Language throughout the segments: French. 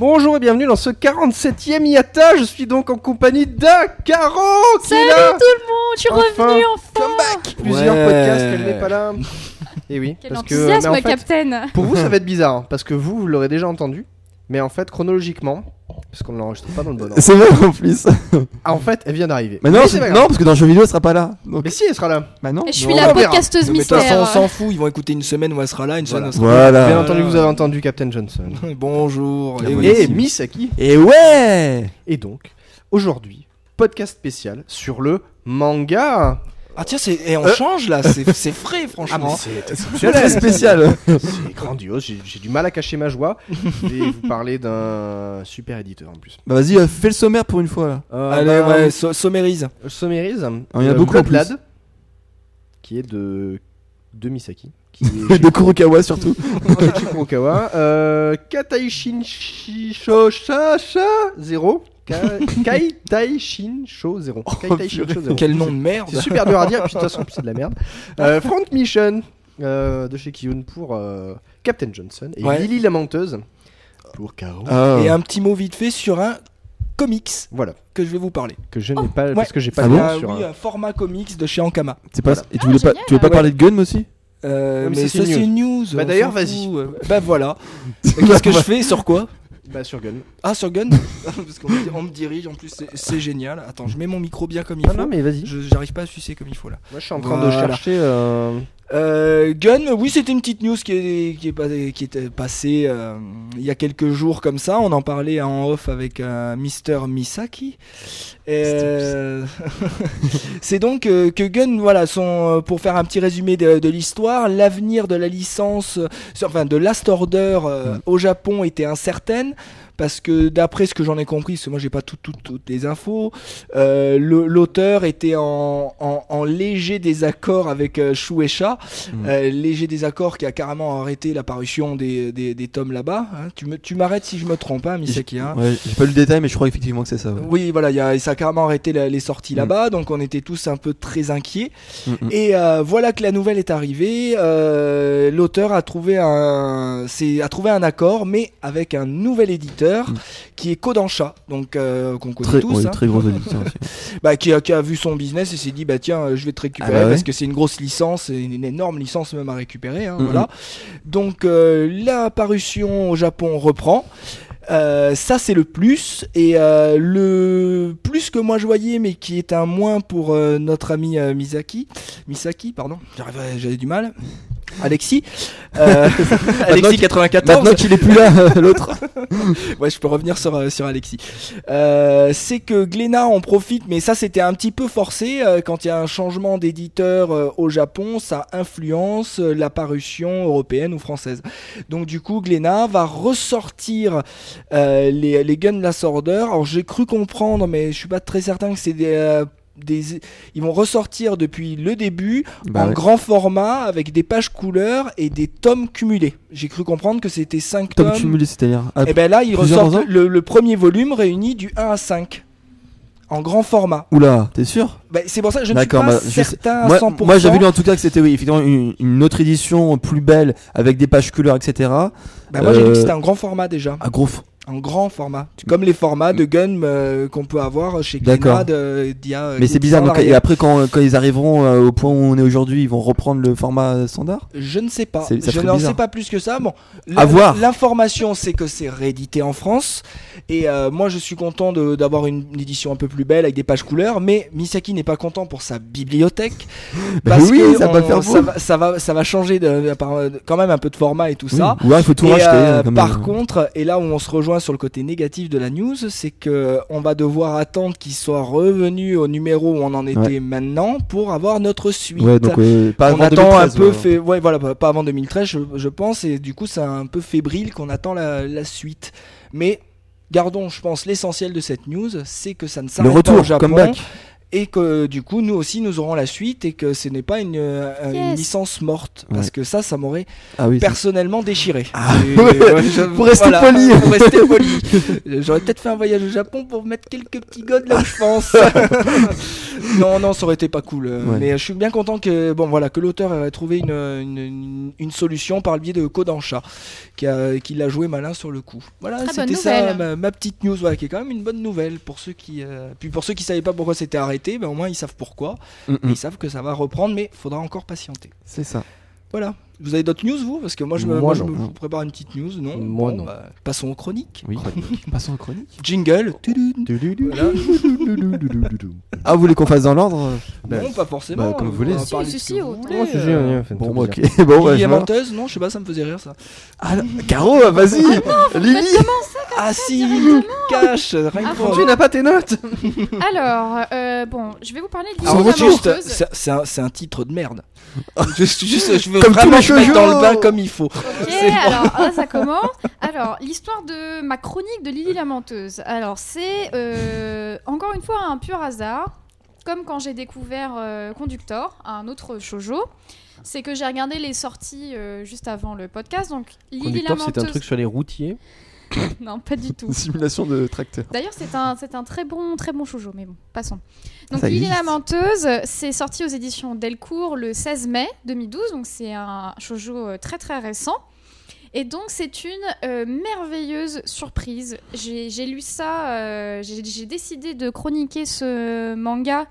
Bonjour et bienvenue dans ce 47ème IATA. Je suis donc en compagnie d'Akaro qui est Salut là. tout le monde, je suis Enfin, revenu enfin Comeback Plusieurs Ouais. podcasts, elle n'est pas là. Et oui, Quel parce que enthousiasme, mais en fait, Captain pour vous ça va être bizarre hein, parce que vous vous l'aurez déjà entendu, mais en fait chronologiquement, parce qu'on ne l'enregistre pas dans le bon ordre. C'est vrai en plus. Ah, en fait, elle vient d'arriver. Mais non, c'est non, parce que dans le jeu vidéo, elle sera pas là. Donc, Mais si, elle sera là. bah non. Et je suis Non. la on verra. podcasteuse mais de toute façon, on s'en fout, ils vont écouter une semaine où elle sera là, une semaine où elle sera Voilà. Bien entendu, vous avez entendu Captain Johnson. là. Bonjour. Et oui. Et. Misaki. Et ouais Et donc, aujourd'hui, podcast spécial sur le manga. Ah tiens, c'est... et on Euh. change là, c'est c'est frais franchement. c'est C'est très spécial. C'est grandiose, j'ai j'ai du mal à cacher ma joie. Je vais vous parler d'un super éditeur en plus. Bah vas-y, euh, fais le sommaire pour une fois là. Euh, Allez, bah, ouais, so- sommarise. Je sommarise. il y en a Euh, beaucoup en plus. Qui est de, de Misaki. Qui est de Kurokawa surtout. Kurokawa. Euh, Kataishin Shosha 0. Kaitaishin Sho 0. Kaitaishin Sho 0. Quel nom de merde. C'est super dur à dire, puis de toute façon, c'est de la merde. Euh, Front Mission euh, de chez Kiyun pour euh, Captain Johnson et Ouais. Lily la menteuse pour Kao. Ah. Et un petit mot vite fait sur un comics Voilà, que je vais vous parler. que je n'ai pas, parce que j'ai pas Ah bon Ah sur oui, un- un format comics de chez Ankama. C'est pas. Voilà. Et tu voulais pas, génial. tu veux pas Ouais. parler de Gun aussi? Euh, Ouais, mais mais ça, ça c'est c'est une news. Bah, on d'ailleurs, s'en vas-y. fout. Euh, Bah voilà. Qu'est-ce que je fais? Sur quoi? Bah, sur Gun. Ah sur Gun Parce qu'on me, on me dirige en plus, c'est- c'est génial. Attends, je mets mon micro bien comme il Ah faut. non, mais vas-y. Je- J'arrive pas à sucer comme il faut là. Moi, je suis en train de chercher. euh, Euh, Gun, oui, c'était une petite news qui est, qui est, qui était passée euh, il y a quelques jours comme ça. On en parlait en off avec euh, Mister Misaki. Euh, C'est donc euh, que Gun, voilà, son, euh, pour faire un petit résumé de, de l'histoire, l'avenir de la licence, euh, enfin de Last Order euh, Mm. au Japon était incertaine. Parce que d'après ce que j'en ai compris, parce que moi j'ai pas tout- tout- toutes les infos, euh, l'auteur était en, en- en léger désaccord avec euh, Shueisha, Mm. euh, léger désaccord qui a carrément arrêté la parution des, des, des tomes là-bas. hein. Tu me- tu m'arrêtes si je me trompe, hein, Misaki. hein. Ouais, j'ai pas lu le détail, mais je crois effectivement que c'est ça. ouais. Oui, voilà, il y a, ça a carrément arrêté la- les sorties Mm. là-bas, donc on était tous un peu très inquiets. Mm, mm. Et euh, voilà que la nouvelle est arrivée. L'auteur a trouvé un, c'est- a trouvé un accord, mais avec un nouvel éditeur Mm. qui est Kodansha, donc euh, qu'on connaît Très, tous. ouais, hein. très gros auditeur aussi. bah, qui, a, qui a vu son business et s'est dit bah tiens euh, je vais te récupérer Ah bah ouais. parce que c'est une grosse licence une énorme licence même à récupérer hein, voilà donc euh, la parution au Japon reprend Euh, ça c'est le plus et euh, le plus que moi je voyais mais qui est un moins pour euh, notre ami Misaki Misaki pardon j'avais du mal Alexis euh, Alexis 94 Maintenant qu'il est plus là, l'autre. ouais, je peux revenir sur, euh, sur Alexis. Euh, c'est que Glénat en profite, mais ça c'était un petit peu forcé. euh, quand il y a un changement d'éditeur euh, au Japon, ça influence euh, la parution européenne ou française. Donc du coup, Glénat va ressortir euh, les, les Gun Last Order. Alors j'ai cru comprendre, mais je suis pas très certain que c'est des... des, ils vont ressortir depuis le début Bah en ouais. grand format avec des pages couleurs et des tomes cumulés. J'ai cru comprendre que c'était 5 Tom tomes. cumulé, c'est-à-dire. Et ben là, ils ressortent le, le premier volume réuni du 1 à 5 en grand format. Oula, t'es sûr? Ben, c'est pour ça que je ne suis pas bah, certain à Moi, 100%. moi j'avais lu en tout cas que c'était oui, effectivement une, une autre édition plus belle avec des pages couleurs, etc. Ben, moi j'ai lu que euh, c'était un grand format déjà. Un gros. Un grand format. Comme les formats de Gun euh, qu'on peut avoir chez. Glénat euh, d'il y a, euh, Mais c'est 10 bizarre. Donc, et après, quand, quand ils arriveront euh, au point où on est aujourd'hui, ils vont reprendre le format standard? Je ne sais pas. Ça Je n'en sais pas plus que ça. Bon. L'information, c'est que c'est réédité en France. Et euh, moi, je suis content d'avoir une, une édition un peu plus belle avec des pages couleurs. Mais Misaki n'est pas content pour sa bibliothèque. Bah parce oui, que ça va faire ça va, ça va, ça va changer de, de- par- quand même un peu de format et tout ça. Oui. Ou alors, il faut tout Et, racheter. comme, par contre, et là où on se rejoint sur le côté négatif de la news, c'est que on va devoir attendre qu'il soit revenu au numéro où on en était maintenant pour avoir notre suite. Ouais, donc euh, pas on attend 2013, un peu ouais. fait ouais voilà pas avant 2013 je, je pense et du coup c'est un peu fébrile qu'on attend la, la suite mais gardons je pense l'essentiel de cette news c'est que ça ne s'arrête pas au Japon comeback. Et que du coup nous aussi nous aurons la suite et que ce n'est pas une, euh, une Yes. licence morte parce Ouais. que ça ça m'aurait Ah oui. personnellement déchiré Ah, Et, ouais. ouais, je- Pour rester poli. pour rester poli j'aurais peut-être fait un voyage au Japon pour mettre quelques petits godes là où je pense non non ça aurait été pas cool euh, Ouais. mais je suis bien content que bon voilà que l'auteur ait trouvé une, une, une- une solution par le biais de Kodansha qui a qui l'a joué malin sur le coup voilà c'était ça ma, ma petite news voilà, qui est quand même une bonne nouvelle pour ceux qui euh, puis pour ceux qui savaient pas pourquoi c'était arrêté ben au moins ils savent pourquoi Mm, mm. ils savent que ça va reprendre mais faudra encore patienter C'est ça. voilà vous avez d'autres news vous? Parce que moi je me, Moi, moi, je me vous prépare une petite news non? Moi, Bon, non. bah, passons aux chroniques Oui. Passons aux chroniques. jingle. Ah, vous voulez qu'on fasse dans l'ordre? Non pas forcément bah, comme vous voulez. Si, si, si, vous voulez, euh. fait Bon, ok. Bon, bah, menteuse Non, je sais pas, ça me faisait rire ça. Ah, Caro, vas-y. Lily. Ah si, cache, rien Ah, que pour Tu n'as pas tes notes Alors, euh, bon, je vais vous parler de Alors, Lily c'est un titre de merde. juste, juste, je veux Comme vraiment tous me les mettre dans le shoujo. bain comme il faut. Ok, alors là, ça commence. Alors, l'histoire de ma chronique de Lily la menteuse. Alors, c'est euh, encore une fois un pur hasard, comme quand j'ai découvert euh, Conductor, un autre shoujo. C'est que j'ai regardé les sorties euh, juste avant le podcast. Donc, Lily menteuse. c'est un truc sur les routiers. Non, pas du tout. Une simulation de tracteur. D'ailleurs, c'est un, c'est un très bon, très bon shoujo, mais bon, passons. Donc, Ça Lily existe. la menteuse, c'est sorti aux éditions Delcourt le 16 mai 2012, donc c'est un shoujo euh, très très récent. Et donc, c'est une euh, merveilleuse surprise. J'ai lu ça, euh, j'ai j'ai décidé de chroniquer ce manga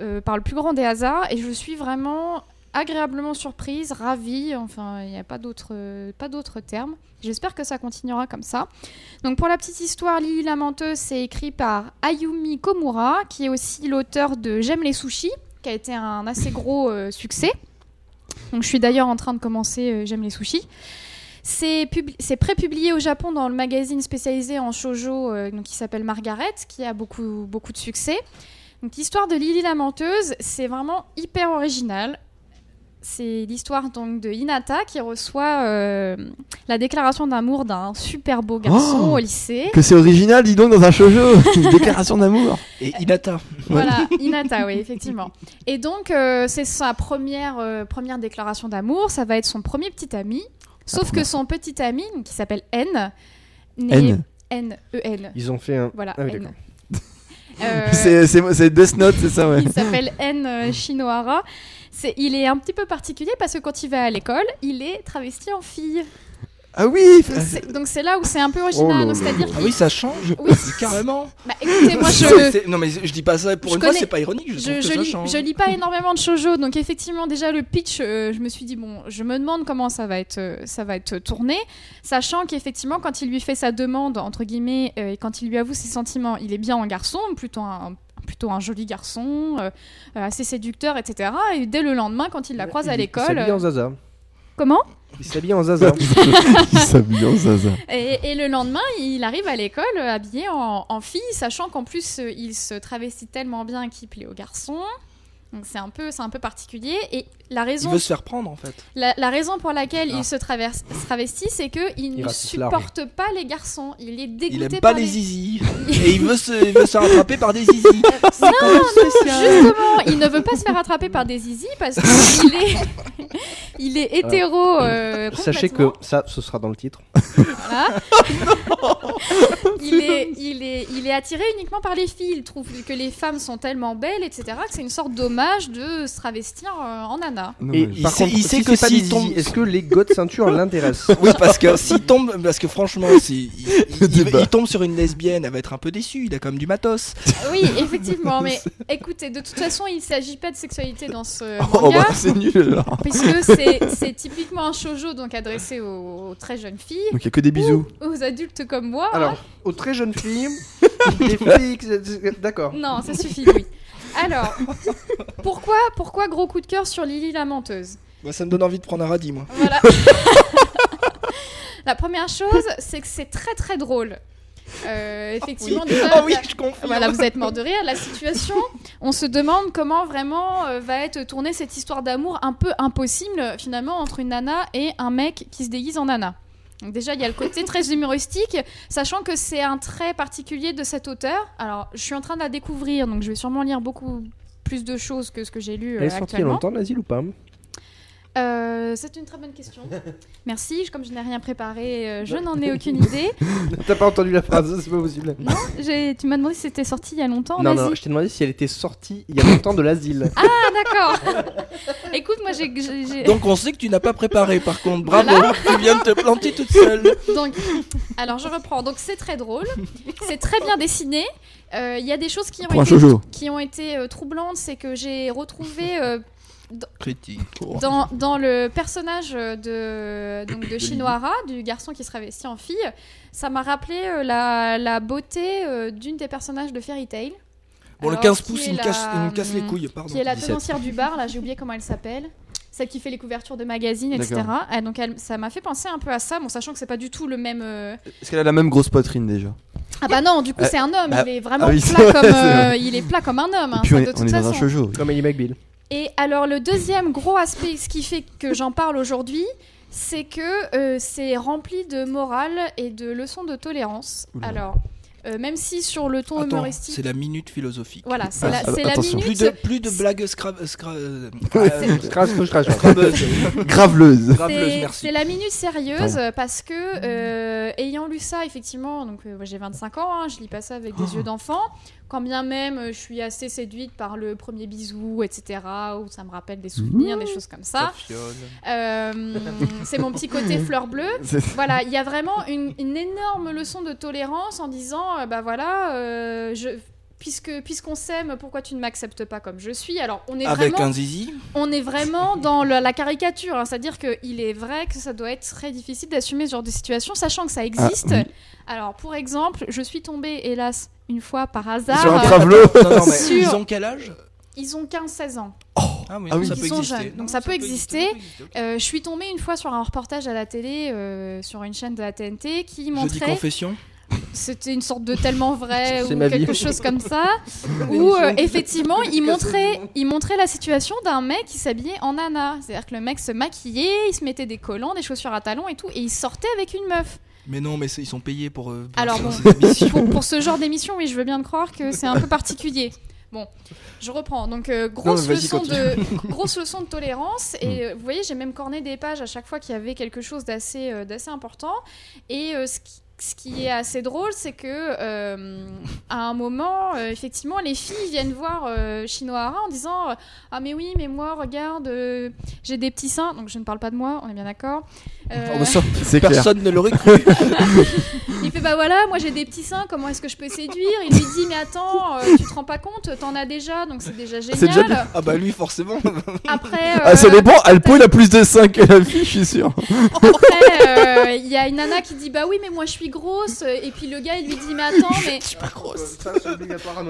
euh, par le plus grand des hasards, et je suis vraiment agréablement surprise, ravie, enfin, il n'y a pas d'autre euh, terme. J'espère que ça continuera comme ça. Donc pour la petite histoire, Lily la menteuse, c'est écrit par Ayumi Komura, qui est aussi l'auteur de J'aime les sushis, qui a été un assez gros euh, succès. Donc je suis d'ailleurs en train de commencer euh, J'aime les sushis. C'est pub- c'est pré-publié au Japon dans le magazine spécialisé en shoujo euh, donc qui s'appelle Margaret, qui a beaucoup, beaucoup de succès. Donc l'histoire de Lily la menteuse, c'est vraiment hyper original. C'est l'histoire donc de Hinata qui reçoit euh, la déclaration d'amour d'un super beau garçon Oh au lycée. Que c'est original, dis donc, dans un shoujo. Une déclaration d'amour. Et Inata. Voilà, Hinata, oui, effectivement. Et donc, euh, c'est sa première, euh, première déclaration d'amour. Ça va être son premier petit ami. Sauf que son petit ami, qui s'appelle N, n'est- N. N-E-N. Ils ont fait un. Voilà, Ah oui, N. Euh, C'est Death Note, c'est ça, ouais. il s'appelle N euh, Shinohara. C'est, il est un petit peu particulier parce que quand il va à l'école, il est travesti en fille. Ah oui. Donc c'est, donc c'est là où c'est un peu original. Oh c'est-à-dire. Ah oui, ça change. Oui. Carrément. Bah, écoutez, moi je, Non mais je dis pas ça pour Je une fois, connais- c'est pas ironique. Je, je, je ça lis, change. je lis pas énormément de shoujo, donc effectivement déjà le pitch, euh, je me suis dit bon, je me demande comment ça va être, euh, ça va être tourné, sachant qu'effectivement quand il lui fait sa demande entre guillemets euh, et quand il lui avoue ses sentiments, il est bien un garçon, plutôt un plutôt un joli garçon, euh, euh, assez séducteur, etc. Et dès le lendemain, quand il la croise à Il- l'école, s'habille en euh, zaza. comment? Il s'habille en zaza. Il s'habille en zaza. et, et le lendemain, il arrive à l'école euh, habillé en, en fille, sachant qu'en plus euh, il se travestit tellement bien qu'il plaît aux garçons. Donc c'est un peu, c'est un peu particulier. Et la Il raison veut se faire prendre en fait. La, la raison pour laquelle Ah. il se, traverse, se travestit, c'est qu'il Il ne supporte pas les garçons. Il est dégoûté Il aime par pas les zizi. Et il veut se, il veut se rattraper par des zizi. C'est Non, spécial. Justement, il ne veut pas se faire attraper par des zizi parce qu'il est, il est hétéro. euh, Sachez que ça, ce sera dans le titre. Voilà. il, est, il, est, il est attiré uniquement par les filles. Il trouve que les femmes sont tellement belles, etc., que c'est une sorte de se travestir euh, en Anna. Non, Et mais- il par sait- contre, il sait si que s'il des tombe- Est-ce que les de ceinture l'intéressent Oui, parce que s'il tombe, parce que franchement, si, il, il- il- débat. il tombe sur une lesbienne, elle va être un peu déçue. Il a quand même du matos. Oui, effectivement, mais écoutez, de toute façon, il ne s'agit pas de sexualité dans ce Oh, manga. bah, c'est nul alors. Puisque c'est c'est typiquement un shoujo donc adressé aux, aux très jeunes filles, Donc il y a que des bisous. aux adultes comme moi. Alors, hein. aux très jeunes filles, des filles. D'accord. Non, ça suffit, oui. Alors, pourquoi, pourquoi gros coup de cœur sur Lily la menteuse? Moi, ça me donne envie de prendre un radis, moi. Voilà. la première chose, c'est que c'est très très drôle. Euh, effectivement, déjà, Ah oui, je voilà, vous êtes mort de rire. La situation, on se demande comment vraiment euh, va être tournée cette histoire d'amour un peu impossible finalement entre une nana et un mec qui se déguise en nana. Donc déjà, il y a le côté très humoristique, sachant que c'est un trait particulier de cet auteur. Alors, je suis en train de la découvrir, donc je vais sûrement lire beaucoup plus de choses que ce que j'ai lu euh, Elle est sortie il y a actuellement. longtemps, l'asile ou pas? Euh, c'est une très bonne question. Merci. Comme je n'ai rien préparé, euh, je n'en ai aucune idée. T'as pas entendu la phrase, c'est pas possible. Non, j'ai- tu m'as demandé si c'était sorti il y a longtemps Non, non, je t'ai demandé si elle était sortie il y a longtemps de l'asile. Ah, d'accord. Écoute, moi, j'ai- Donc on sait que tu n'as pas préparé par contre. Bravo, tu viens de te planter toute seule. Donc, alors je reprends. Donc c'est très drôle, c'est très bien dessiné. Euh, Il y a des choses qui ont été, shoujo. qui ont été euh, troublantes, c'est que j'ai retrouvé Critique. dans, dans le personnage de donc de Shinohara, du garçon qui se travestit en fille, ça m'a rappelé euh, la, la beauté euh, d'une des personnages de Fairy Tail. Bon, le Alors, 15 qui pouces, il me la- casse, il me casse les couilles, pardon. Qui est la 17. tenancière du bar, là j'ai oublié comment elle s'appelle. Celle qui fait les couvertures de magazines, etc. Ah, donc elle- ça m'a fait penser un peu à ça, bon, sachant que c'est pas du tout le même. euh, Est-ce qu'elle a la même grosse poitrine déjà? Ah bah non, du coup Euh, c'est un homme, bah, il est vraiment ah oui, plat vrai, comme euh, il est plat comme un homme. hein, Et puis on ça, est, de on toute est dans un shoujo. Comme Ellie McBeal. Et alors le deuxième gros aspect, ce qui fait que j'en parle aujourd'hui, c'est que euh, c'est rempli de morale et de leçons de tolérance. Oula. Alors euh, même si sur le ton Attends, humoristique, c'est la minute philosophique. voilà, c'est la, c'est la attention. Plus minute. de, plus de blagues scra- scra- euh, Crash, crash, crash. scrabeuses. Graveleuse. Graveleuse, C'est merci. c'est la minute sérieuse euh, parce que euh, ayant lu ça effectivement, donc euh, j'ai 25 ans, hein, je lis pas ça avec des yeux d'enfant. Quand bien même euh, je suis assez séduite par le premier bisou, etc. Où ça me rappelle des souvenirs, des choses comme ça. Euh, c'est mon petit côté fleur bleue. Voilà, il y a vraiment une, une énorme leçon de tolérance en disant, euh, bah voilà, euh, je, puisque puisqu'on s'aime, pourquoi tu ne m'acceptes pas comme je suis? Alors on est Avec vraiment un zizi? on est vraiment dans le- la caricature, hein. c'est-à-dire qu'il est vrai que ça doit être très difficile d'assumer ce genre de situation, sachant que ça existe. oui. Alors, pour exemple, je suis tombée, hélas, une fois par hasard. Sur un euh, travelo. Non, non, mais Sur- ils ont quel âge? Ils ont 15-16 ans. Ah oui, Ah oui. ça Ils peut sont exister. jeunes, donc Non, ça peut exister. ça peut exister, ok. Euh, je suis tombée une fois sur un reportage à la télé, euh, sur une chaîne de la TNT, qui montrait. confession. C'était une sorte de tellement vrai ou vie. quelque chose comme ça, où euh, effectivement il montrait, il montrait la situation d'un mec qui s'habillait en nana. C'est-à-dire que le mec se maquillait, il se mettait des collants, des chaussures à talons et tout, et il sortait avec une meuf. Mais non, mais ils sont payés pour. euh, pour Alors bon. Pour, pour ce genre d'émission, oui, je veux bien te croire que c'est un peu particulier. Bon, je reprends. Donc, euh, grosse, Non, leçon de, grosse leçon de tolérance. Et euh, vous voyez, j'ai même corné des pages à chaque fois qu'il y avait quelque chose d'assez euh, d'assez important. Et ce, qui, ce qui est assez drôle, c'est que euh, à un moment, euh, effectivement, les filles viennent voir euh, Shinohara en disant euh, Ah, mais oui, mais moi, regarde, euh, j'ai des petits seins. Donc, je ne parle pas de moi, on est bien d'accord. Clair. Personne ne l'aurait cru. il fait bah voilà, moi j'ai des petits seins, comment est-ce que je peux séduire? Il lui dit mais attends, euh, tu te rends pas compte, t'en as déjà, donc c'est déjà génial. C'est déjà bien. Ah bah lui forcément. Après, euh, Ah, ça dépend. Alpo, il a plus de 5 que la fille, je suis sûr. après, euh, il y a une nana qui dit bah oui mais moi je suis grosse, et puis le gars il lui dit mais attends mais pas grosse.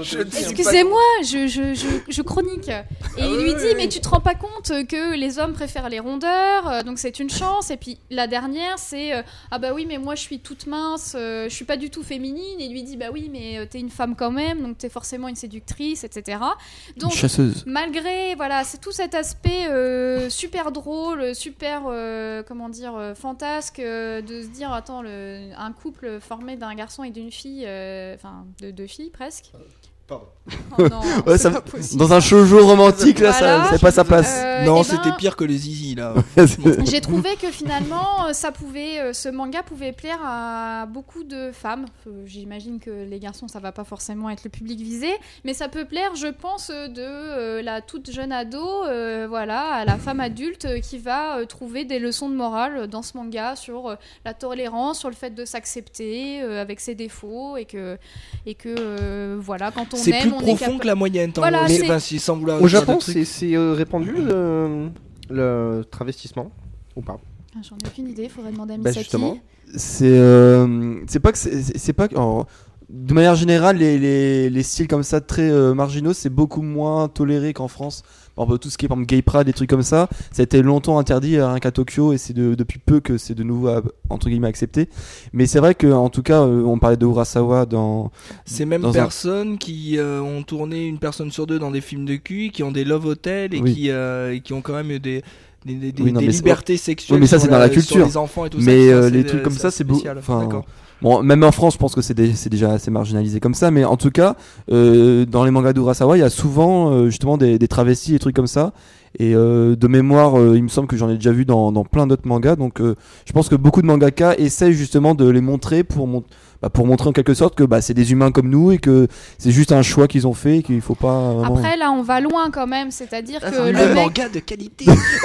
Je ne sais excusez-moi, je, je, je, je chronique. Et Ah il lui oui, dit oui, mais oui. tu te rends pas compte que les hommes préfèrent les rondeurs, euh, donc c'est une chance. Et puis la dernière c'est euh, ah bah oui mais moi je suis toute mince, euh, je suis pas du tout féminine. Et il lui dit bah oui mais euh, t'es une femme quand même, donc t'es forcément une séductrice, etc. Une Donc chasseuse. malgré voilà c'est tout cet aspect euh, super drôle super euh, comment dire euh, fantasque euh, de se dire attends le, un formé d'un garçon et d'une fille euh, enfin de deux filles presque Pardon. Oh non, Ouais, ça-. Dans un shoujo romantique, là, Voilà. ça c'est pas sa place. Euh, Non, eh ben, c'était pire que les zizi là. j'ai trouvé que finalement euh, ça pouvait euh, ce manga pouvait plaire à beaucoup de femmes j'imagine que les garçons ça va pas forcément être le public visé mais ça peut plaire je pense de euh, la toute jeune ado euh, voilà à la femme adulte qui va trouver des leçons de morale dans ce manga sur la tolérance sur le fait de s'accepter avec ses défauts et que et que euh, voilà quand on C'est aime plus on profond capable que la moyenne. Voilà, c'est- Enfin, si, sans vouloir Au Japon, c'est euh, répandu le, le travestissement ou pas? Ah, j'en ai aucune idée faudrait demander à Bah Misaki justement. C'est euh, c'est pas que c'est c'est pas que- alors, de manière générale, les, les, les styles comme ça très euh, marginaux, c'est beaucoup moins toléré qu'en France. Exemple, tout ce qui est par exemple, gay pride, des trucs comme ça, ça a été longtemps interdit euh, rien qu'à Tokyo et c'est de- depuis peu que c'est de nouveau euh, entre guillemets accepté. Mais c'est vrai que en tout cas, euh, on parlait de Urasawa dans. Ces mêmes un- personnes qui euh, ont tourné une personne sur deux dans des films de cul, qui ont des love hotels et Oui. qui, euh, et qui ont quand même eu des, des, des- des- Oui, non, des mais c'est- libertés sexuelles. Oui, mais ça, c'est dans la culture. Les enfants et tout ça, Mais ça, euh, les trucs comme ça, c'est beau. Enfin, D'accord. Bon, même en France, je pense que c'est dé- c'est déjà assez marginalisé comme ça, mais en tout cas, euh, dans les mangas d'Urasawa, il y a souvent euh, justement des, des travestis et trucs comme ça. Et euh, de mémoire, euh, il me semble que j'en ai déjà vu dans, plein d'autres mangas. Donc, euh, je pense que beaucoup de mangaka essayent justement de les montrer pour, mon- bah, pour montrer en quelque sorte que bah, c'est des humains comme nous et que c'est juste un choix qu'ils ont fait et qu'il faut pas. Vraiment... Après, là, on va loin quand même. C'est-à-dire que le mec, manga de qualité.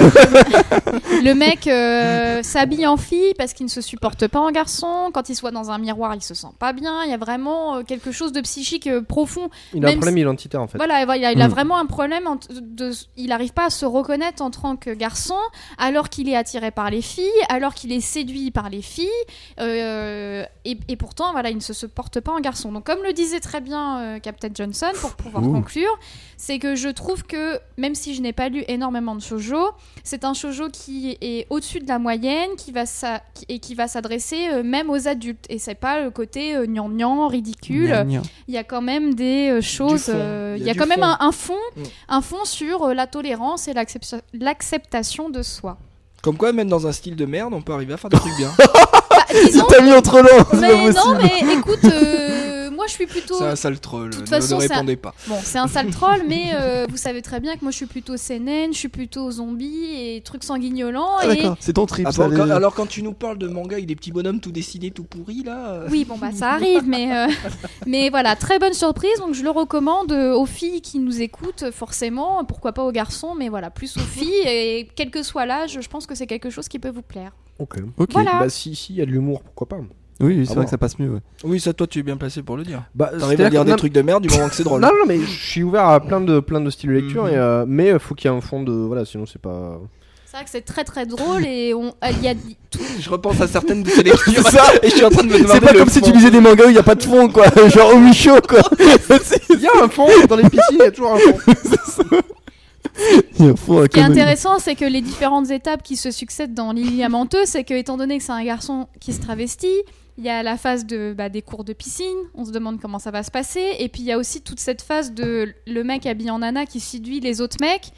le mec euh, s'habille en fille parce qu'il ne se supporte pas en garçon. Quand il soit dans un miroir, il se sent pas bien. Il y a vraiment euh, quelque chose de psychique euh, profond. Il a un problème identitaire en fait. Voilà, il a, il a Mm. vraiment un problème. en- de, il n'arrive pas à se reconnaître en tant que garçon, alors qu'il est attiré par les filles, alors qu'il est séduit par les filles, euh, et, et pourtant, voilà, il ne se, se porte pas en garçon. Donc, comme le disait très bien euh, Captain Johnson, pour pouvoir Ouh. conclure, c'est que je trouve que même si je n'ai pas lu énormément de shoujo, c'est un shoujo qui est au-dessus de la moyenne, qui va sa- qui- et qui va s'adresser euh, même aux adultes. Et c'est pas le côté euh, gnangnan, ridicule il y a quand même des euh, choses. euh, Il y a y a du quand même un, un fond, Mm. un fond sur euh, la tolérance et l'accepta- l'acceptation de soi. Comme quoi, même dans un style de merde, on peut arriver à faire des trucs bien. Disons, T'as mis entre l'eau mais non, mais écoute, euh, moi je suis plutôt. C'est un sale troll. De toute ne, façon, ne répondez pas. Bon, c'est un sale troll, mais euh, vous savez très bien que moi je suis plutôt CNN, je suis plutôt zombie et trucs sanguinolents. Ah, et... d'accord, c'est ton trip. Ah, ça, bon, les- quand- alors quand tu nous parles de manga avec des petits bonhommes tout dessinés, tout pourris là. euh, Oui, bon bah ça arrive, mais euh, mais voilà, très bonne surprise. Donc je le recommande aux filles qui nous écoutent, forcément. Pourquoi pas aux garçons, mais voilà, plus aux filles. Et quel que soit l'âge, je pense que c'est quelque chose qui peut vous plaire. Ok. Ok. Voilà. Bah si, si, il y a de l'humour, pourquoi pas. Oui, c'est Ah vrai bon. que ça passe mieux. ouais. Oui, ça, toi, tu es bien placé pour le dire. Bah, T'arrives à dire que- des non, trucs de merde du moment que c'est drôle. Non, non, mais je suis ouvert à plein de, plein de styles de lecture, Mhm. et, euh, mais il faut qu'il y ait un fond de. Voilà, sinon c'est pas. C'est vrai que c'est très très drôle et on, euh, il y a tout. Je repense à certaines de ces lectures ça. et je suis en train de me demander. C'est pas le comme si tu lisais des mangas où il n'y a pas de fond, quoi. Genre au Michaud, quoi. Il y a un fond dans les piscines, il y a toujours un fond. Ce qui est intéressant, c'est que les différentes étapes qui se succèdent dans menteuse, c'est que étant donné que c'est un garçon qui se travestit, il y a la phase de, bah, des cours de piscine, on se demande comment ça va se passer, et puis il y a aussi toute cette phase de le mec habillé en nana qui séduit les autres mecs.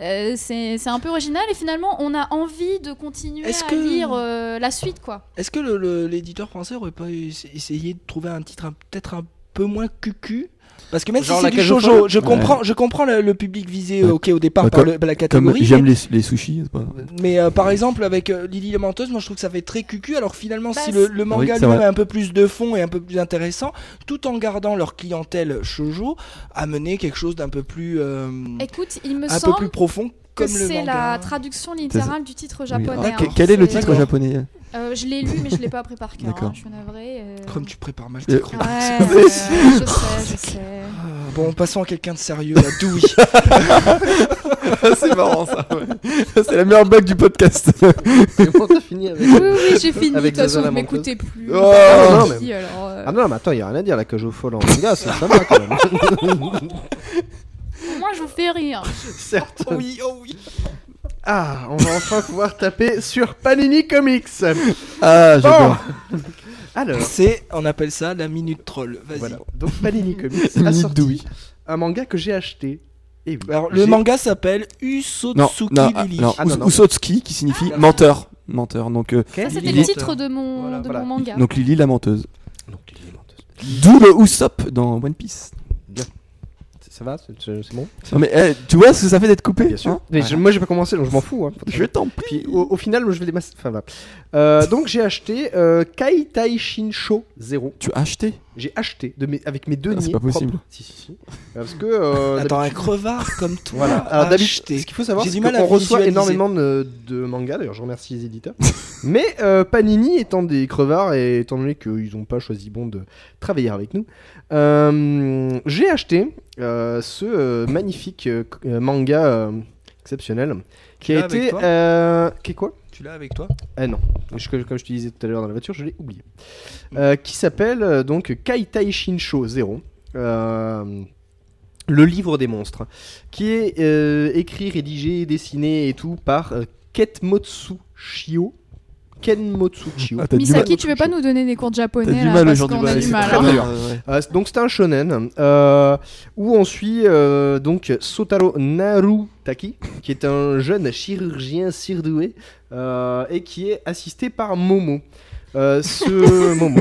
Euh, c'est c'est un peu original et finalement on a envie de continuer à que- lire euh, la suite quoi. Est-ce que le- le- l'éditeur français aurait pas essa- essayé de trouver un titre peut-être un peu moins cucu Parce que même Genre si c'est du shoujo, je comprends, je comprends le, le public visé Ouais. ok au départ par, comme- le- par la catégorie. j'aime les, les sushis, pas. Mais euh, par exemple avec euh, Lily la menteuse, moi je trouve que ça fait très cucu. Alors finalement, Bah, si le, le manga Oui, lui-même a un peu plus de fond et un peu plus intéressant, tout en gardant leur clientèle shoujo, amener quelque chose d'un peu plus euh, Écoute, il me un peu plus profond que c'est la traduction littérale du titre Oui. japonais. Ah, hein. que- Quel est le titre japonais Euh, Je l'ai lu mais je l'ai pas appris par cœur. Hein, Je suis navrée. euh. Comme tu prépares mal Euh, tes chroniques. Ouais, euh, je sais, je sais. Ah, Bon, passons à quelqu'un de sérieux, la douille. c'est marrant ça. ouais. C'est la meilleure blague du podcast. C'est bon, t'as fini avec. Oui, oui, j'ai fini. De Avec toute façon, vous m'écoutez plus. Oh, Ah, non, si, alors, euh, Ah non, mais attends, il y a rien à dire, la cage aux folles en manga, c'est sympa quand même. Moi, je vous fais rire. Certes. oui, oh oui. Ah, on va enfin pouvoir taper sur Panini Comics. Ah, Bon, j'adore. alors, C'est, on appelle ça la minute troll. Vas-y. voilà. Donc Panini Comics a Minute sorti douille. un manga que j'ai acheté. Et oui, Alors, le manga s'appelle Non, Usotsuki non, ah, Lily. non, Ah, non, Us- non. Usotsuki qui signifie Ah. menteur. Menteur. Donc, euh, Ça, c'était Lily le titre de mon, Voilà, de voilà. mon manga. donc Lily la menteuse. Donc, il est menteuse. D'où le Usopp dans One Piece. Ça va C'est bon Non mais eh, tu vois ce que ça fait d'être coupé Bien sûr. hein Mais je- moi, j'ai pas commencé, donc je m'en fous. hein. Je t'en prie. Puis au, au final, je vais les. Enfin, voilà. Euh, donc j'ai acheté euh, Kaitai Shinsho 0. Tu as acheté? J'ai acheté de mes, avec mes deux Ah, c'est pas possible. propres. Si, si, si. Parce que. euh, Attends, un crevard comme toi. Voilà. a Alors, acheté. ce qu'il faut savoir, c'est qu'on reçoit énormément de, de mangas. D'ailleurs, je remercie les éditeurs. Mais euh, Panini étant des crevards et étant donné qu'ils n'ont pas choisi bon de travailler avec nous, euh, j'ai acheté euh, ce euh, magnifique manga euh, exceptionnel, qui a été. euh, Qui est quoi? Tu l'as avec toi? Ah non, je- comme je te disais tout à l'heure dans la voiture, je l'ai oublié. Euh, qui s'appelle euh, donc Kaitai Shinsho 0. Euh, le livre des monstres. Qui est euh, écrit, rédigé, dessiné et tout par Ketmotsu Shio. Kenmotsu Shio. Ah, Misaki, mal- tu veux pas nous donner des cours de japonais du là, mal parce aujourd'hui. qu'on a du c'est mal. très hein. dur, ouais. Euh, donc c'est un shonen euh, où on suit euh, donc Sotaro Narutaki qui est un jeune chirurgien surdoué euh, et qui est assisté par Momo. Euh, ce Momo.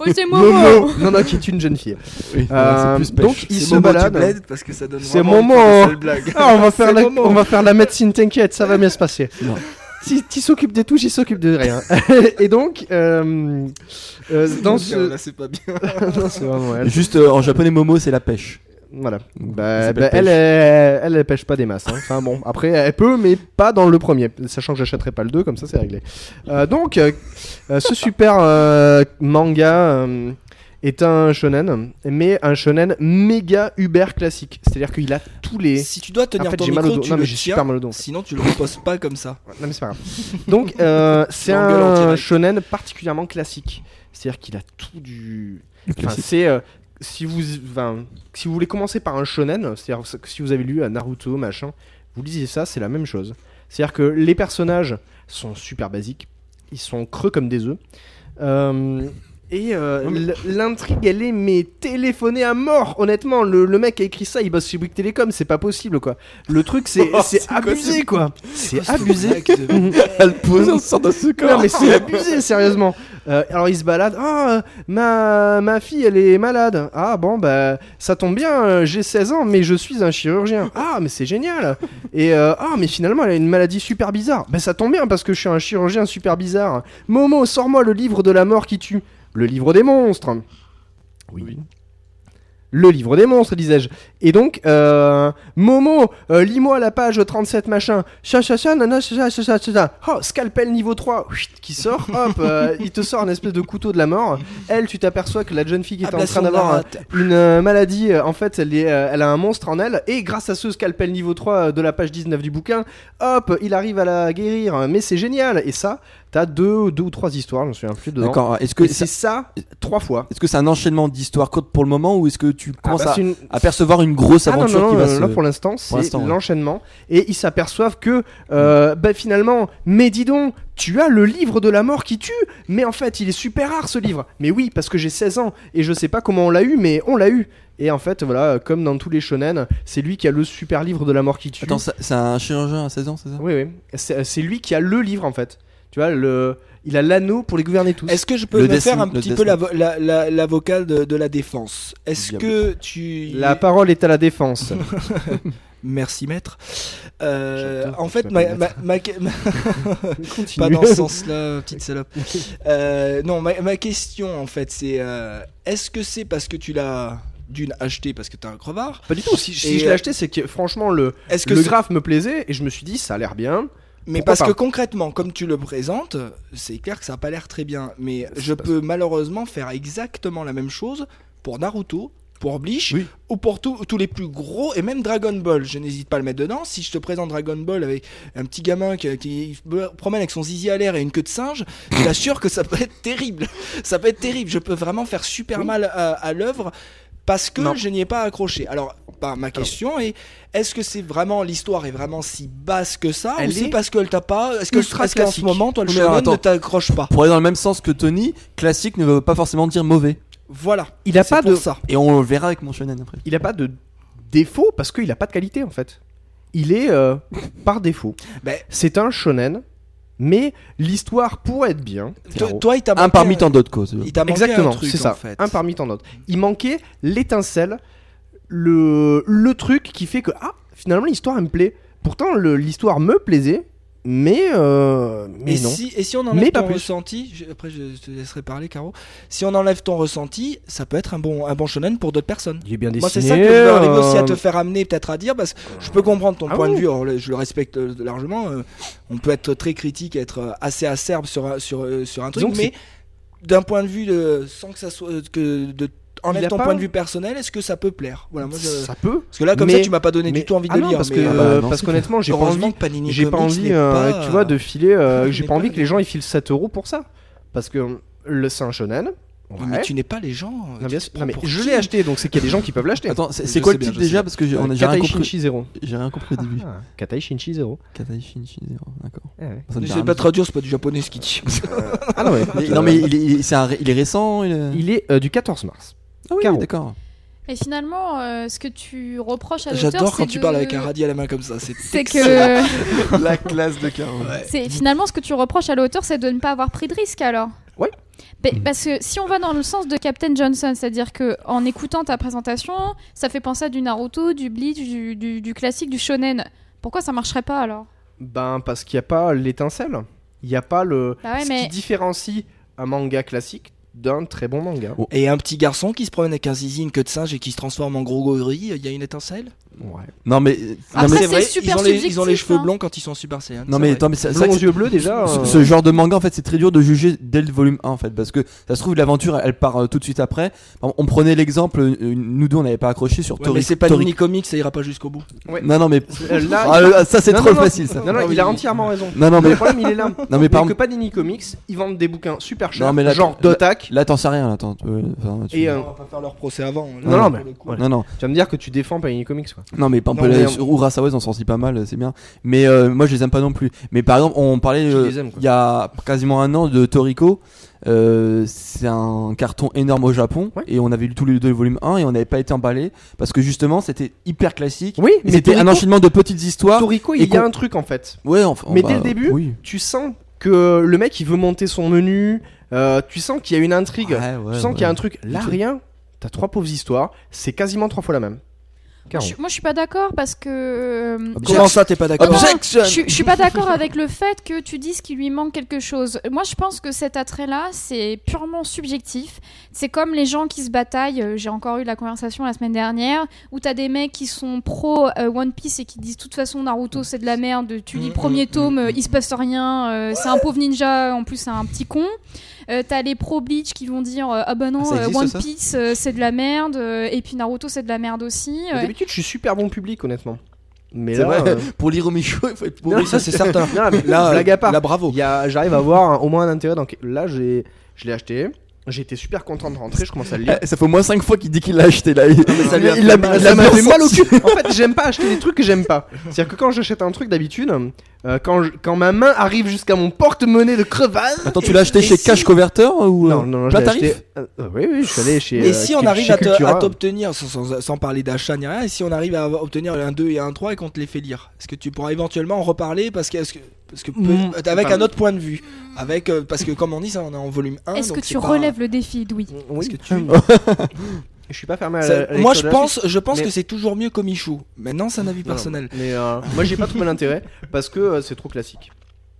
Oh, c'est Momo non non qui est une jeune fille. Oui, Euh, c'est plus pêche. donc il se Momo, balade. blaides parce que ça donne C'est une Momo. blague. Ah, on va faire C'est la, Momo. on va faire la médecine, t'inquiète, ça va bien se passer. Non. Si tu s'occupes des touches, il s'occupe de rien. et donc, euh, euh, dans ce, Là, c'est pas bien. non, c'est vraiment elle. Juste euh, en japonais, Momo, c'est la pêche. Voilà. Il Bah, bah, elle, Pêche. elle, elle, elle pêche pas des masses. hein. Enfin bon, après, elle peut, mais pas dans le premier. Sachant que j'achèterai pas le 2, comme ça, c'est réglé. Euh, donc, euh, euh, ce super euh, manga euh, est un shonen, mais un shonen méga uber classique. C'est-à-dire qu'il a tous les. Si tu dois tenir En fait, ton j'ai mal au micro, dos. tu Non, le mais tiens, super mal au dos. Sinon, tu le reposes pas comme ça. Non mais c'est pas grave. Donc euh, c'est un shonen particulièrement classique. C'est-à-dire qu'il a tout du. Enfin, c'est euh, si vous, enfin, si vous voulez commencer par un shonen, c'est-à-dire que si vous avez lu euh, Naruto machin, vous lisez ça, c'est la même chose. C'est-à-dire que les personnages sont super basiques, ils sont creux comme des œufs. Euh, et euh, l'intrigue, elle est mais téléphonée à mort. Honnêtement, le, le mec a écrit ça, il bosse chez Bouygues Télécom, c'est pas possible quoi. Le truc, c'est Oh, abusé quoi. C'est abusé. Elle pose en sorte de ce Non corps. mais c'est abusé sérieusement. Euh, alors il se balade. Ah euh, ma ma fille elle est malade. Ah bon bah ça tombe bien. J'ai 16 ans mais je suis un chirurgien. Ah mais c'est génial. Et euh, ah mais finalement elle a une maladie super bizarre. Bah ça tombe bien parce que je suis un chirurgien super bizarre. Momo sors-moi le livre de la mort qui tue. Le livre des monstres. Oui. Le livre des monstres, disais-je. Et donc, euh, Momo, euh, lis-moi la page 37 machin. Cha cha cha nana cha cha cha cha. Oh, scalpel niveau 3 Whit, qui sort. Hop, euh, il te sort un espèce de couteau de la mort. Elle, tu t'aperçois que la jeune fille qui est en Ablation train d'avoir une maladie, en fait, elle, est, elle a un monstre en elle. Et grâce à ce scalpel niveau 3 euh, de la page 19 du bouquin, hop, il arrive à la guérir. Mais c'est génial. Et ça, t'as deux, deux ou trois histoires, je me souviens plus dedans. D'accord. Est-ce Que c'est ça- ça trois fois. est-ce que c'est un enchaînement d'histoires courtes pour le moment ou est-ce que tu Ah, commences bah, à, une- à percevoir une grosse Ah non, aventure non, qui non, va se... là pour l'instant c'est l'instant, ouais. l'enchaînement et ils s'aperçoivent que euh, bah, finalement mais dis donc tu as le livre de la mort qui tue mais en fait il est super rare ce livre mais oui parce que j'ai 16 ans et je sais pas comment on l'a eu mais on l'a eu et en fait voilà comme dans tous les shonen c'est lui qui a le super livre de la mort qui tue Attends, c'est un chirurgien à 16 ans, c'est ça? Oui oui c'est lui qui a le livre en fait tu vois le il a l'anneau pour les gouverner tous Est-ce que je peux Le me dessin- faire un petit dessin. peu la- la- l'avocat de, de la défense? Est-ce que tu... la parole est à la défense Merci maître. Euh, en fait, tu ma, m'appelles ma- ma- ma- Continue. pas dans ce sens-là, petite salope. Euh, non, ma, ma question en fait, c'est euh, est-ce que c'est parce que tu l'as d'une acheté parce que t'es un crevard? Pas du tout si, si je l'ai acheté c'est que franchement le le graphe me plaisait et je me suis dit ça a l'air bien Mais Pourquoi parce que concrètement, comme tu le présentes, c'est clair que ça n'a pas l'air très bien. Mais je peux malheureusement faire exactement la même chose pour Naruto, pour Bleach, Oui. ou pour tous tous les plus gros, et même Dragon Ball. Je n'hésite pas à le mettre dedans. Si je te présente Dragon Ball avec un petit gamin qui, promène avec son zizi à l'air et une queue de singe, je t'assure que ça peut être terrible. Ça peut être terrible. Je peux vraiment faire super mal à, à l'œuvre. Parce que Non. je n'y ai pas accroché. Alors, bah, ma question est est-ce que c'est vraiment l'histoire est vraiment si basse que ça Elle ou c'est est parce qu'elle t'a pas est-ce que est-ce qu'en ce moment toi le Mais alors, shonen attends. ne t'accroche pas Pour aller dans le même sens que Tony, classique ne veut pas forcément dire mauvais. Voilà. il a C'est pas pour de ça. Et on le verra avec mon shonen après. il a pas de défaut parce qu'il a pas de qualité en fait. Il est euh, par défaut. Ben, C'est un shonen, mais l'histoire pourrait être bien. toi, toi, il t'a Un parmi tant d'autres causes. Il t'a Exactement, c'est ça. en fait. Un parmi tant d'autres. Il manquait l'étincelle, le, le truc qui fait que ah finalement l'histoire elle me plaît. Pourtant l'histoire me plaisait, mais euh, mais et non. si, et si on enlève ton ressenti, je- après je te laisserai parler Caro, si on enlève ton ressenti, ça peut être un bon, un bon shonen pour d'autres personnes. Il est bien dessiné. Moi c'est ça que je veux arriver aussi à euh, te faire amener peut-être à dire, parce que je peux comprendre ton Ah point oui. de vue, alors, je le respecte euh, largement, on peut être très critique, être assez acerbe sur, un- sur, sur un truc, mais d'un point de vue de, sans que ça soit, que de enlève ton pas- point de vue personnel, est-ce que ça peut plaire Voilà, moi, je- Ça peut. Parce que là, comme Mais- ça, tu m'as pas donné mais- du tout envie Ah de non, lire. parce que mais, Ah bah, euh, non, parce qu'honnêtement, j'ai pas envie. que Panini J'ai pas envie, euh, pas, tu vois, de filer. euh, j'ai pas envie que les gens ils filent 7 euros pour ça, parce que le c'est un shonen. Ouais. Mais tu n'es pas les gens. Non, bien Non, mais je l'ai acheté, donc c'est qu'il y a des gens qui peuvent l'acheter. Attends, c'est Je c'est quoi sais le titre je sais déjà. Parce que j'ai on a- Euh, j'ai rien Katai compris. Shinchi Zero. J'ai rien compris au début. Ah, Katai Shinchi Zero. Katai Shinchi Zero, d'accord. Eh ouais. N'essaie rien pas traduire, c'est pas du japonais ce qu'il dit. Ah non, mais, Mais- Non, mais il est, il est- c'est un ré- il est récent. Il est... il est euh, du 14 mars. Ah oui, Caro. d'accord. Et finalement, euh, ce que tu reproches à l'auteur, J'adore quand tu de- parles avec un radis à la main comme ça. C'est que La classe de Caro. c'est finalement ce que tu reproches à l'auteur, c'est de ne pas avoir pris de risque alors. Ouais. Mais- Parce que si on va dans le sens de Captain Johnson, c'est-à-dire que en écoutant ta présentation, ça fait penser à du Naruto, du Bleach, du, du- du classique, du shonen. Pourquoi ça marcherait pas alors? Ben, parce qu'il n'y a pas l'étincelle. Il n'y a pas le. Bah ouais, Ce mais- qui différencie un manga classique d'un très bon manga. Oh. Et un petit garçon qui se promène avec un zizi, une queue de singe et qui se transforme en gros gorille, il y a une étincelle? Ouais. Non, mais. Après, non, mais, c'est vrai, super ils ont, les, ils ont les cheveux hein. blonds quand ils sont Super Saiyan. non, mais vrai. attends, mais ça- Blond ça- aux yeux bleus déjà. ce, euh, ce genre de manga en fait c'est très dur de juger dès le volume 1 en fait parce que ça se trouve l'aventure elle part euh, tout de suite après on prenait l'exemple euh, nous deux on n'avait pas accroché sur Ouais, Tori mais c'est pas Tori- Comics, ça ira pas jusqu'au bout. Ouais. non non mais là, Ah, ça c'est Non, trop non, non. facile ça Non, non, il a entièrement raison. non non Mais mais le problème, il est là. non mais par que Panini Comics, ils vendent des bouquins super chers, genre là- Là t'en sais rien là, t'en- euh, enfin, tu- Et, euh, On va pas faire leur procès avant. Non, non, pour mais- le coup. ouais. non non Tu vas me dire que tu défends Panini Comics, quoi. non mais Non, mais là, on- sur Urasawa ils en sortent pas mal c'est bien mais euh, moi je les aime pas non plus mais par exemple on parlait Je euh, les aime, quoi. il y a quasiment un an de Toriko euh, c'est un carton énorme au Japon Ouais. et on avait lu tous les deux le volume 1 et on n'avait pas été emballé parce que justement c'était hyper classique Oui, Et mais c'était un Toriko, enchaînement de petites histoires Toriko, et il y a qu'on- un truc en fait. Ouais, enfin. Mais bah, dès le début, oui. Tu sens que le mec, il veut monter son menu. Euh, tu sens qu'il y a une intrigue. Ouais, ouais, tu sens qu'il y a un truc. Là, rien. T'as trois pauvres histoires. C'est quasiment trois fois la même. Caro. Je- moi, je suis pas d'accord parce que. euh, Comment ça, t'es pas d'accord je, je suis pas d'accord avec le fait que tu dises qu'il lui manque quelque chose. Moi, je pense que cet attrait-là, c'est purement subjectif. C'est comme les gens qui se bataillent. euh, J'ai encore eu la conversation la semaine dernière où t'as des mecs qui sont pro euh, One Piece et qui disent de toute façon Naruto c'est de la merde. Tu lis Mm, premier mm, tome, mm, il se passe rien. euh, c'est un pauvre ninja. En plus, c'est un petit con. Euh, t'as les pro Bleach qui vont dire euh, ah bah non Ah, euh, existe, One ça Piece euh, c'est de la merde et puis Naruto c'est de la merde aussi. D'habitude, je suis super bon public, honnêtement. Mais là, vrai, euh, pour lire au Michaud, il faut être Non, ça c'est certain. non, mais Là, blague à part. là, bravo. J'arrive à avoir un- au moins un intérêt. Dans... Là, j'ai, je l'ai acheté. Été super content de rentrer. Je commence à le lire. Eh, Ça fait au moins 5 fois qu'il dit qu'il l'a acheté là. Il, ça lui a il l'a- mal. il Ça l'a m'a bien fait mal au cul. En fait, j'aime pas acheter des trucs que j'aime pas. C'est-à-dire que quand j'achète un truc d'habitude, euh, quand, je- quand ma main arrive jusqu'à mon porte-monnaie de crevasse. Attends, tu l'as acheté Et chez si- Cash Converter ou Non, euh, non, non, je l'ai acheté. euh, euh, oui, oui, je suis allé chez. Et euh, si on chez arrive à te- Cultura. à t'obtenir, sans, sans- sans parler d'achat ni rien, et si on arrive à obtenir un 2 et un 3 et qu'on te les fait lire, est-ce que tu pourras éventuellement en reparler parce que, est-ce que, parce que Mm, avec pas- un autre point de vue, avec euh, parce que comme on dit ça, on est en volume 1. Est-ce que tu pas- relèves le défi, Louis Oui. Est-ce que tu- Je suis pas fermé à Ça- moi je pense, je pense mais- que c'est toujours mieux que Michou. Maintenant c'est un avis non, personnel. Mais euh, moi, j'ai pas trouvé l'intérêt parce que euh, c'est trop classique.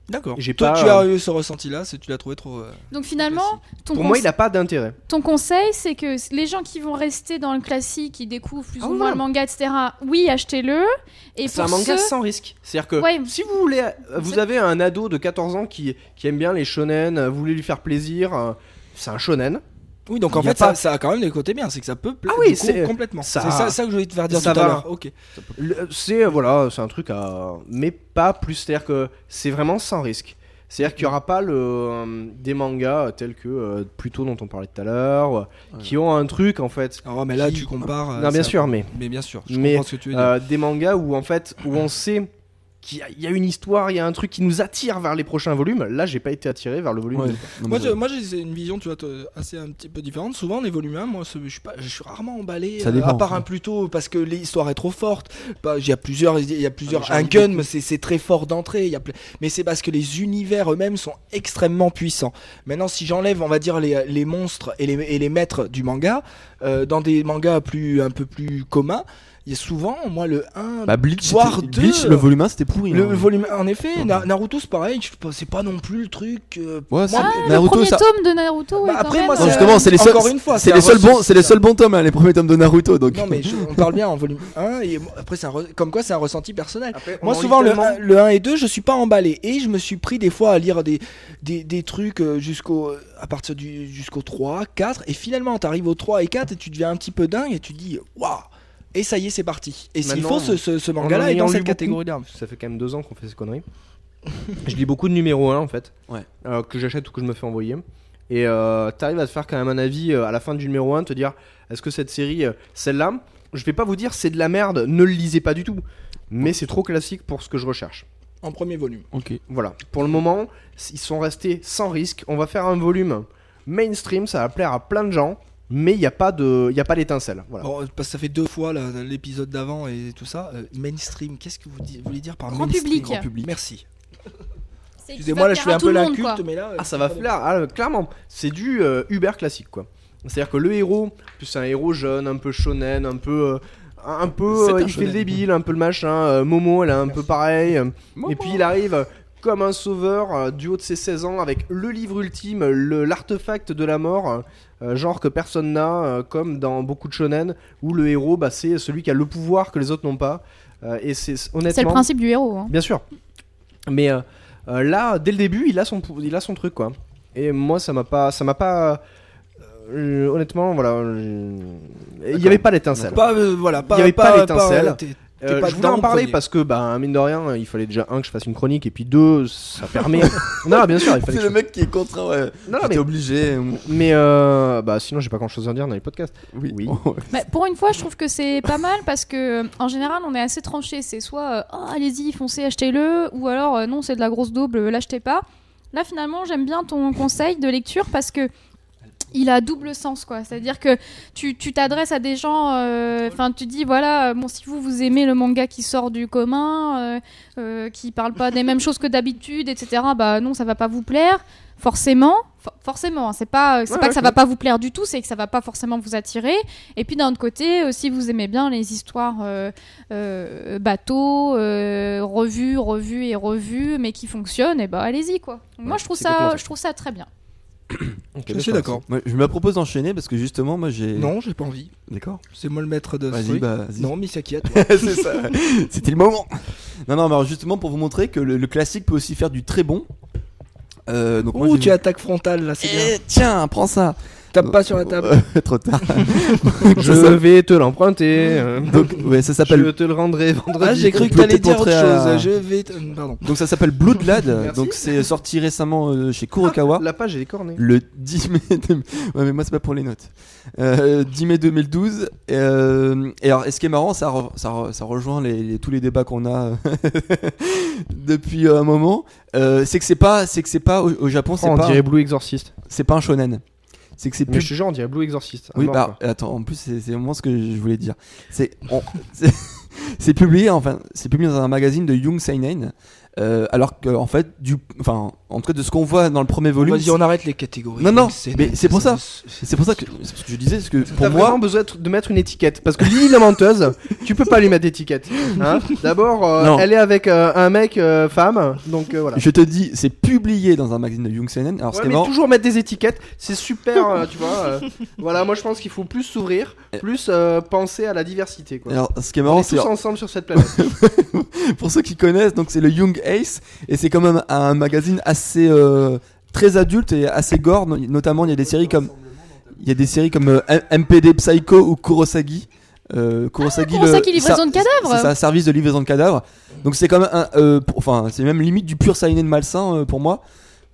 D'accord. J'ai Toi pas, tu as euh, eu ce ressenti là, tu l'as trouvé trop. euh, Donc finalement, ton, Pour conse- moi, il a pas d'intérêt. ton conseil, c'est que les gens qui vont rester dans le classique, qui découvrent plus Ah ou ouais. moins le manga, etc., oui, achetez-le. Et C'est un manga ceux- sans risque. C'est-à-dire que Ouais. si vous voulez, vous avez un ado de 14 ans qui, qui aime bien les shonen, vous voulez lui faire plaisir, euh, c'est un shonen. Oui, donc en fait, ça, pas- ça a quand même des côtés bien, c'est que ça peut plaire Ah oui, complètement. ça- C'est ça, ça que je voulais te faire dire ça tout à l'heure. Ok. C'est euh, voilà, c'est un truc à, mais pas plus. C'est-à-dire que c'est vraiment sans risque. C'est-à-dire qu'il n'y aura pas le, euh, des mangas tels que euh, plutôt dont on parlait tout à l'heure, euh, qui ont un truc en fait. Alors, mais là, Qui- tu compares. euh, non, bien sûr, mais Mais bien sûr, je Mais, comprends ce que tu veux dire. euh, des mangas où en fait où on sait qu'il y a- il y a une histoire, il y a un truc qui nous attire vers les prochains volumes. Là, j'ai pas été attiré vers le volume. Ouais. Moi, mais je- moi j'ai une vision tu vois, assez un petit peu différente. Souvent, les volumes 1, moi, je suis, pas, je suis rarement emballé. Ça euh, dépend. à part un plutôt parce que l'histoire est trop forte. Bah, Il y a plusieurs, il y a plusieurs Ah, mais un j'en ai gun, mais c'est c'est très fort d'entrée. il y a ple- Mais c'est parce que les univers eux-mêmes sont extrêmement puissants. Maintenant, si j'enlève, on va dire, les, les monstres et les, et les maîtres du manga, euh, dans des mangas plus, un peu plus communs, il y a souvent, moi, le 1, Bah, Bleach, voire c'était- 2. Bleach, le volume 1 c'était pourri. le hein. volume, en effet, Na- Naruto c'est pareil, c'est pas non plus le truc. euh, Ouais, c'est- Ah, le premier ça- tome de Naruto, ouais, Bah, après, moi, Non, c'est- justement, c'est les seuls, encore une fois, c'est les seuls bons, c'est les ça. seuls bons tomes, hein, les premiers tomes de Naruto. Donc. Non mais je- on parle bien en volume 1 et après c'est un re- comme quoi c'est un ressenti personnel. Après, Moi en souvent le, tellement. 1, le 1 et 2 je suis pas emballé et je me suis pris des fois à lire des, des, des trucs euh, jusqu'au à partir du jusqu'au 3, 4 et finalement tu arrives au 3 et 4 et tu deviens un petit peu dingue et tu dis waouh et ça y est c'est parti. Et s'il faut ce, ce, ce en manga en là est dans cette beaucoup, catégorie-là. Ça fait quand même deux ans qu'on fait ces conneries. je lis beaucoup de numéro 1 en fait. Ouais. Euh, que j'achète ou que je me fais envoyer. Et euh, t'arrives à te faire quand même un avis euh, à la fin du numéro 1, te dire est-ce que cette série, euh, celle-là, je vais pas vous dire c'est de la merde, ne le lisez pas du tout. Mais c'est trop classique pour ce que je recherche. En premier volume. Ok. Voilà. Pour le moment, ils sont restés sans risque. On va faire un volume mainstream, ça va plaire à plein de gens. Mais il n'y a pas de, il y a pas d'étincelle. Voilà. Bon, parce que ça fait deux fois l'épisode d'avant et tout ça. Euh, mainstream, qu'est-ce que vous voulez dire par Grand mainstream public. Grand public. Merci. Excusez-moi là je fais un peu le la monde, culte quoi. mais là. Ah, ça va plaire. Ah, clairement, c'est du euh, Uber classique, quoi. C'est-à-dire que le héros, plus c'est un héros jeune, un peu shonen, un peu, euh, un peu, euh, un il fait le débile, un peu le machin. euh, Momo, elle est un peu pareil. euh, Momo. Et puis il arrive euh, comme un sauveur euh, du haut de ses 16 ans avec le livre ultime, l'artefact de la mort. euh, genre que personne n'a, euh, comme dans beaucoup de shonen, où le héros, bah, c'est celui qui a le pouvoir que les autres n'ont pas. Euh, et c'est honnêtement. C'est le principe du héros. hein. Bien sûr. Mais euh, euh, là, dès le début, il a son, il a son truc, quoi. Et moi, ça m'a pas, ça m'a pas. euh, honnêtement, voilà. Il n'y avait pas d'étincelle. Pas euh, voilà, pas Il y avait pas l'étincelle. Euh, pas je voulais en parler premier. parce que, bah, mine de rien, il fallait déjà un que je fasse une chronique et puis deux, ça permet. non, bien sûr, il fallait. C'est le je- mec qui est contraint, ouais. Non, mais, obligé. mais euh, bah, sinon, j'ai pas grand chose à dire dans les podcasts. Oui. Oui. Bah, pour une fois, je trouve que c'est pas mal parce que euh, en général, on est assez tranché. C'est soit euh, Oh, allez-y, foncez, achetez-le, ou alors euh, non, c'est de la grosse daube, euh, l'achetez pas. Là, finalement, j'aime bien ton conseil de lecture parce que il a double sens, quoi. C'est-à-dire que tu t'adresses à des gens, euh, enfin, tu dis voilà, euh, bon, si vous vous aimez le manga qui sort du commun, euh, euh, qui parle pas des mêmes choses que d'habitude, etc. Bah non, ça va pas vous plaire. Forcément, For- forcément, hein, c'est pas, c'est Ouais, pas ouais, que ça va pas vous plaire du tout, c'est que ça va pas forcément vous attirer. Et puis d'un autre côté, euh, si vous aimez bien les histoires euh, euh, bateaux, revues, revues et revues, mais qui fonctionnent, et bah allez-y quoi. Donc moi je trouve ça. je trouve ça très bien. Ok, Je suis d'accord. Je me propose d'enchaîner parce que justement, moi j'ai. Non, j'ai pas envie. D'accord. C'est moi le maître de Vas-y, bah. vas-y. Non, Misaki à toi. c'est ça. C'était le moment. Non, non, mais alors justement pour vous montrer que le, le classique peut aussi faire du très bon. Euh, donc Ouh, tu attaques frontal là, c'est bien. Eh, tiens, prends ça. Tape pas sur la table. Euh, Trop tard. Je vais te l'emprunter. euh, donc, ouais, ça je s'appelle. te le rendrai vendredi. Ah, j'ai cru que t'allais dire autre à- chose. Je vais. te- Pardon. Donc ça s'appelle Bloodlad. Donc c'est sorti récemment euh, chez Kurokawa. La page est écornée. Le 10 mai. de- Ouais, mais moi, c'est pas pour les notes. Euh, 10 mai 2012. Euh, et alors, et ce qui est marrant, ça, re- ça, re- ça rejoint les, les- tous les débats qu'on a depuis euh, un moment. Euh, c'est que c'est pas, c'est que c'est pas au, au Japon, c'est Oh, on pas, dirait Blue Exorcist. c'est pas un shonen. C'est que c'est Mais plus. je te jure, on dirait Blue Exorcist. Oui, mort, bah quoi. attends. En plus, c'est c'est vraiment ce que je voulais dire. C'est, on- c'est- c'est publié, enfin, c'est publié dans un magazine de Young Seinen. Euh, alors que en fait, du, enfin, en tout cas de ce qu'on voit dans le premier volume, Vas-y, on arrête les catégories. Non, non, C'est- mais c'est pour ça. C'est pour ça que, c'est ce que je disais, parce que pour vraiment moi, besoin de mettre une étiquette parce que Lily la menteuse, tu peux pas lui mettre d'étiquette. Hein D'abord, euh, Non. elle est avec euh, un mec euh, femme, donc euh, voilà. je te dis, c'est publié dans un magazine de Young Seinen. Alors, Ouais, mais marrant, toujours mettre des étiquettes, c'est super, euh, tu vois. euh, voilà, moi je pense qu'il faut plus s'ouvrir, plus euh, penser à la diversité. Quoi. alors, ce qui est On marrant, est c'est tous ensemble sur cette planète. pour ceux qui connaissent, donc c'est le Young Ace, et c'est quand même un magazine assez euh, très adulte et assez gore. no- Notamment, il y a des séries comme, il y a des séries comme euh, MPD Psycho ou Kurosagi. Euh, Kurosagi, Ah, le- livraison de cadavres. C'est ça, service de livraison de cadavres. Donc c'est quand même, un, euh, pour- enfin, c'est même limite du pur seinen malsain euh, pour moi.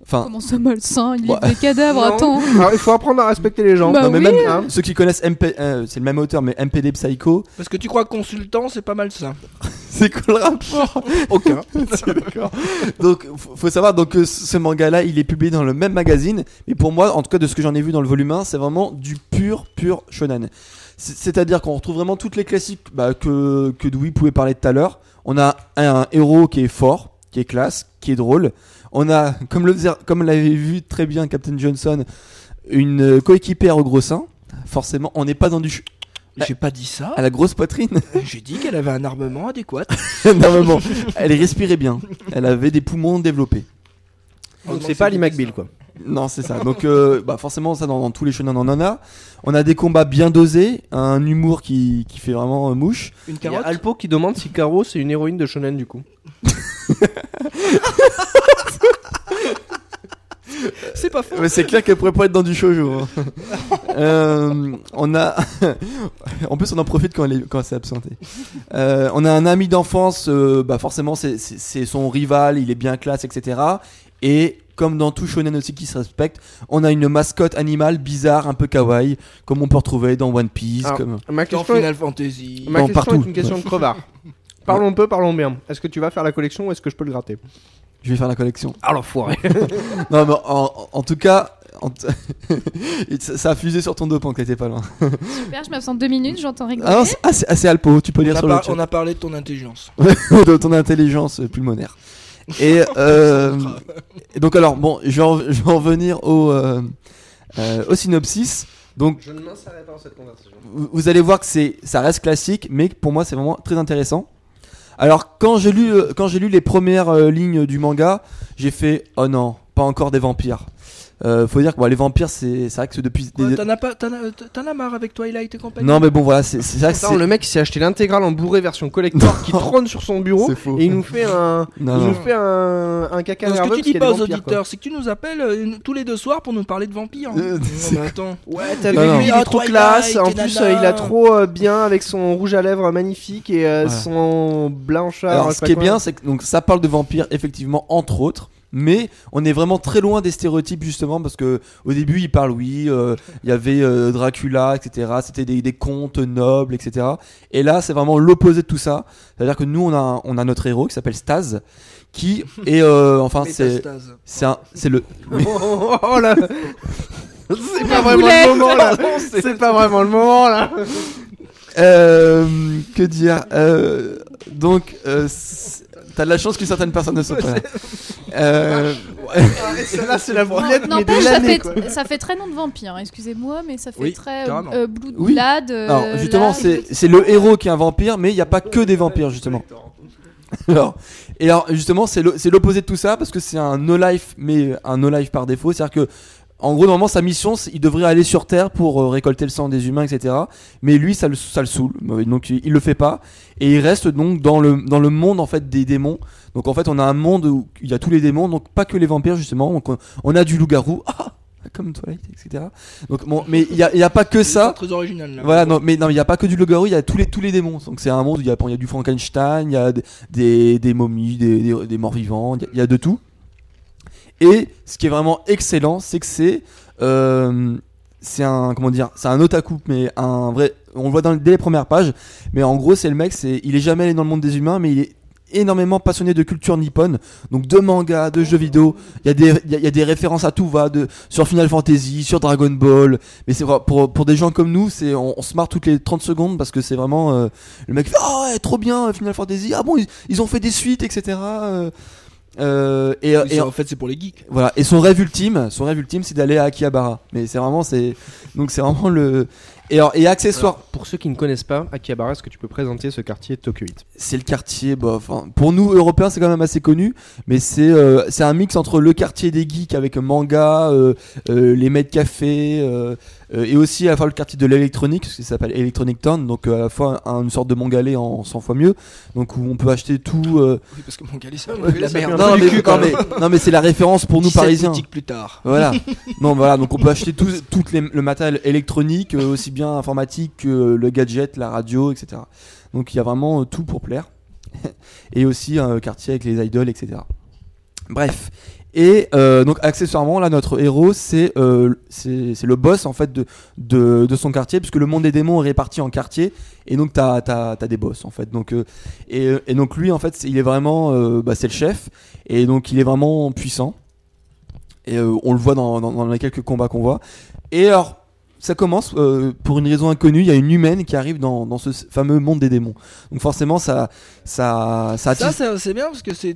Enfin, Comment ça malsain Il livre Ouais. des cadavres, Non. attends. Alors, il faut apprendre à respecter les gens. Bah non, mais oui. même Hein ceux qui connaissent MP, euh, c'est le même auteur, mais MPD Psycho, Parce que tu crois que consultant, c'est pas mal ça. c'est quoi le rapport Aucun. D'accord. Donc, faut, faut savoir donc que ce manga-là, il est publié dans le même magazine. Et pour moi, en tout cas de ce que j'en ai vu dans le volume 1, c'est vraiment du pur, pur shonen. C'est- C'est-à-dire qu'on retrouve vraiment toutes les classiques bah, que que Dewey pouvait parler tout à l'heure. On a un, un héros qui est fort, qui est classe, qui est drôle. On a, comme le faisait- comme l'avait vu très bien Captain Johnson, une euh, coéquipière au gros sein. Forcément, on n'est pas dans du J'ai pas dit ça. à la grosse poitrine. J'ai dit qu'elle avait un armement adéquat. Normalement, elle respirait bien. Elle avait des poumons développés. Donc c'est pas Ali McBeal quoi. Non, c'est ça. Donc, euh, bah forcément, ça dans, dans tous les shonen on en a. On a des combats bien dosés, un humour qui, qui fait vraiment euh, mouche. Une Il y a carotte? Alpo qui demande si Caro c'est une héroïne de shonen du coup. C'est pas faux. Mais c'est clair qu'elle pourrait pas être dans du shoujo. hein. Euh, on a, en plus on en profite quand elle est, quand elle s'est absentée. Euh, on a un ami d'enfance, euh, bah forcément c'est- c'est c'est son rival, il est bien classe, etc. Et comme dans tout shonen aussi qui se respecte, on a une mascotte animale bizarre, un peu kawaii, comme on peut retrouver dans One Piece. Alors, Comme... Ma Dans question, est, Final Fantasy. ma Non, question partout. est une question de crevard. Parlons peu, parlons bien. Est-ce que tu vas faire la collection ou est-ce que je peux le gratter? Je vais faire la collection. Ah l'enfoiré Non, mais en, en tout cas, en t- ça a fusé sur ton dos pendant que t'étais pas loin. Super, je m'absente deux minutes, j'entends rigoler. Ah non, c'est assez, assez alpo, tu peux On lire a, sur le chat. on a parlé de ton intelligence. de ton intelligence pulmonaire. Et, euh, et donc alors bon, je vais, en, je vais en venir au, euh, euh, au synopsis. Donc Je ne m'insérerai pas dans cette conversation. vous vous allez voir que c'est ça reste classique, mais pour moi c'est vraiment très intéressant. Alors quand j'ai lu euh, quand j'ai lu les premières euh, lignes du manga, j'ai fait oh non, pas encore des vampires. Euh, faut dire que bon, les vampires c'est vrai que c'est depuis Quoi, des- T'en as, pas- t'en as- t'en as marre avec Twilight et compagnie non mais bon voilà c'est c'est ça que le mec il s'est acheté l'intégrale en bourré version collector qui trône sur son bureau faux. et il nous fait un, Non, il non. nous fait un, un caca Non, ce nerveux que tu dis pas aux vampires, auditeurs, c'est que tu nous appelles euh, tous les deux soirs pour nous parler de vampires. hein. Euh, non, mais attends. Ouais, t'as vu, lui il Ah, est trop Twilight, classe. En plus, euh, il a trop euh, bien avec son rouge à lèvres magnifique et euh, son blanchard. Alors, ce qui est bien, c'est que donc ça parle de vampires effectivement entre autres, mais on est vraiment très loin des stéréotypes justement parce que au début il parle oui, euh, il y avait euh, Dracula, etc. C'était des, des contes nobles, etc. Et là c'est vraiment l'opposé de tout ça. C'est-à-dire que nous on a on a notre héros qui s'appelle Staz, qui est euh, enfin c'est c'est un- c'est le Oh, oh, oh, là C'est pas vraiment le moment là C'est pas vraiment le moment là euh, que dire euh, donc euh, T'as de la chance que certaines personnes ne sont pas là. Euh, Celle-là c'est la brunette mais N'empêche, de ça fait, quoi ça fait très nom de vampire, hein, excusez-moi, mais ça fait Oui, très carrément. euh, Blood Oui. Blood, euh, Alors justement, là, c'est c'est le héros qui est un vampire, mais il n'y a pas que des vampires justement. Alors, et alors justement, c'est l'opposé de tout ça parce que c'est un no life, mais un no life par défaut. C'est-à-dire que, en gros, normalement, sa mission, il devrait aller sur Terre pour euh, récolter le sang des humains, etc. Mais lui, ça le, ça le saoule, Euh, donc il, il le fait pas et il reste donc dans le dans le monde en fait des démons. Donc en fait, on a un monde où il y a tous les démons, donc pas que les vampires justement. Donc on, on a du loup-garou, ah, comme Twilight, etc. Donc bon, mais il y a, y a pas que C'est ça. très original là. Voilà, non, mais non, il n'y a pas que du loup-garou, il y a tous les, tous les démons. Donc c'est un monde où il y a, il y a du Frankenstein, il y a des, des, momies, des, des, des morts vivants, il y a- il y, a de tout. Et ce qui est vraiment excellent, c'est que c'est euh, c'est un comment dire, c'est un otaku, mais un vrai. On le voit dès les premières pages, mais en gros c'est le mec, c'est il est jamais allé dans le monde des humains, mais il est énormément passionné de culture nippone, donc de manga, de jeux vidéo. Il y a des références à tout va, de sur Final Fantasy, sur Dragon Ball. Mais c'est pour pour des gens comme nous, c'est on, se marre toutes les 30 secondes parce que c'est vraiment euh, le mec fait oh ouais, trop bien Final Fantasy. Ah bon ils, ont fait des suites etc. euh, et, Oui, et c'est- en- fait, c'est pour les geeks. voilà. Et son rêve ultime, son rêve ultime, c'est d'aller à Akihabara. Mais c'est vraiment, c'est donc c'est vraiment le et alors et accessoire, Alors, Pour ceux qui ne connaissent pas, Akihabara, est-ce que tu peux présenter ce quartier Tokyoite c'est le quartier. Bah, enfin, pour nous Européens, c'est quand même assez connu, mais c'est euh, c'est un mix entre le quartier des geeks avec manga, euh, euh, les maîtres café, euh, euh, et aussi à la fois le quartier de l'électronique, parce que ça s'appelle Electronic Town, donc euh, à la fois un- une sorte de mangalais en 100 fois mieux, donc où on peut acheter tout. euh, Oui, parce que gars, c'est Ouais, la ça merde. Non, mais, cul, non, quand mais, non, mais c'est la référence pour nous 17 parisiens. plus tard. Voilà. non, voilà, donc on peut acheter tout, tout les- le matériel électronique, euh, aussi bien informatique que euh, le gadget, la radio, etc. Donc il y a vraiment euh, tout pour plaire. Et aussi un quartier avec les idoles, etc. Bref. Et euh, donc accessoirement, là, notre héros, c'est euh, c'est le boss en fait de, de, de son quartier, puisque le monde des démons est réparti en quartiers, et donc t'as as, des boss en fait. Donc, euh, et, et donc lui, en fait, il est vraiment, euh, bah, c'est le chef, et donc il est vraiment puissant. Et euh, on le voit dans, dans, dans les quelques combats qu'on voit. Et alors, ça commence euh, pour une raison inconnue. Il y a une humaine qui arrive dans, dans ce fameux monde des démons. Donc forcément, ça, ça, ça attise. Ça, c'est bien parce que c'est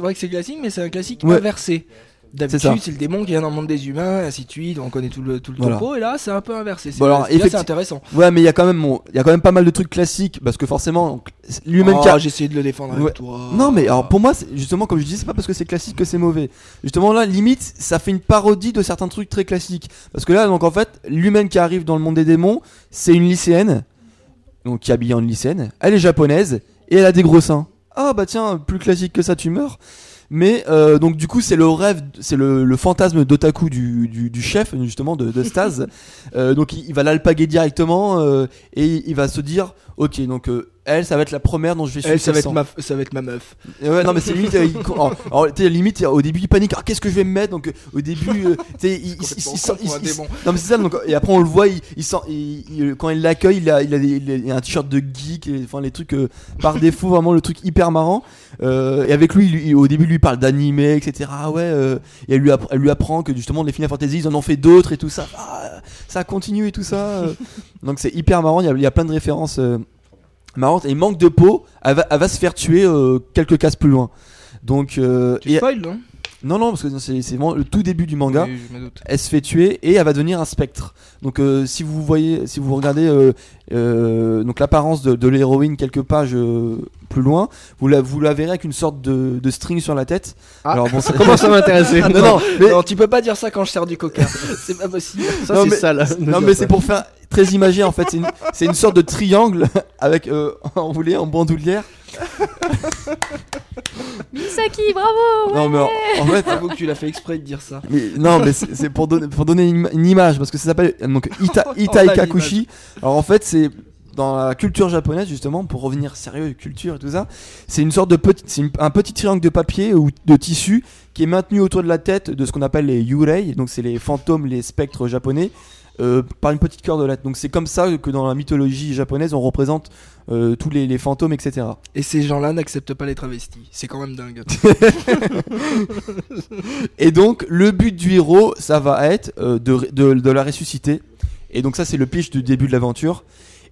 vrai que c'est classique, mais c'est un classique Ouais. inversé. D'habitude, c'est le démon qui vient dans le monde des humains, ainsi de suite. On connaît tout le, tout le Voilà. topo, et là, c'est un peu inversé. C'est Bon, alors, là, c'est effecti- intéressant. Ouais, mais il y a quand même, il y a quand même pas mal de trucs classiques parce que forcément, lui-même Oh, qui a- j'ai essayé de le défendre Ouais. avec toi. Non, mais alors pour moi, justement, comme je dis, c'est pas parce que c'est classique que c'est mauvais. Justement, là, limite, ça fait une parodie de certains trucs très classiques. Parce que là, donc en fait, l'humaine qui arrive dans le monde des démons, c'est une lycéenne, donc qui est habillée en lycéenne. Elle est japonaise et elle a des gros seins. Ah bah tiens, plus classique que ça, tu meurs. Mais euh, donc du coup c'est le rêve, c'est le, le fantasme d'otaku du, du, du chef justement de, de Stase. Euh, donc il, il va l'alpaguer directement euh, et il va se dire ok donc euh, elle ça va être la première dont je vais suivre Elle, ça, va être ma, ça va être ma meuf. Ouais, non, mais c'est limite. euh, il- alors, alors, tu sais, limite, au début, il panique. Ah, qu'est-ce que je vais me mettre? Donc, euh, au début, euh, tu sais, il, il- il-. Non, mais c'est ça. Donc, et après, on le voit. Il, il sent, il- il- quand il l'accueille, il a, il a, des- il a- il a un t-shirt de geek. et, Enfin, les trucs euh, par défaut, vraiment le truc hyper marrant. Euh, et avec lui, il- il- au début, lui il parle d'animé, etc. Ah ouais. euh, et elle lui, appre- elle lui apprend que justement, les Final Fantasy, ils en ont fait d'autres et tout ça. Ah, ça continue et tout ça. euh. Donc, c'est hyper marrant. Il y a, il y a plein de références. euh, marrantes et manque de peau elle va, elle va se faire tuer euh, quelques cases plus loin donc euh, Tu et- spoil, non? Non non parce que c'est vraiment le tout début du manga Oui, je me doute. elle se fait tuer et elle va devenir un spectre donc euh, si vous voyez si vous regardez euh, euh, donc l'apparence de, de l'héroïne quelques pages euh, plus loin vous la, vous la verrez avec une sorte de, de string sur la tête Ah. alors bon c'est- Comment ça m'intéresser non non mais, Non, tu peux pas dire ça quand je sers du coca. c'est pas possible. Ça, Non, c'est mais- sale. non mais c'est pour faire très imagé en fait c'est une, c'est une sorte de triangle avec euh, en voulez en bandoulière Misaki, bravo non mais en, en fait J'avoue que tu l'as fait exprès de dire ça. Mais non, mais c'est c'est pour donner, pour donner une, une image parce que ça s'appelle donc Ita, On Ita a Ikakushi. Alors en fait, c'est dans la culture japonaise justement pour revenir sérieux culture et tout ça, c'est une sorte de petit, c'est une- un petit triangle de papier ou de tissu qui est maintenu autour de la tête de ce qu'on appelle les yurei, donc c'est les fantômes, les spectres japonais. Euh, par une petite cordelette. Donc c'est comme ça que dans la mythologie japonaise on représente euh, tous les, les fantômes, etc. Et ces gens-là n'acceptent pas les travestis. C'est quand même dingue. Et donc, le but du héros, ça va être euh, de, de, de la ressusciter. Et donc, ça, c'est le pitch du début de l'aventure.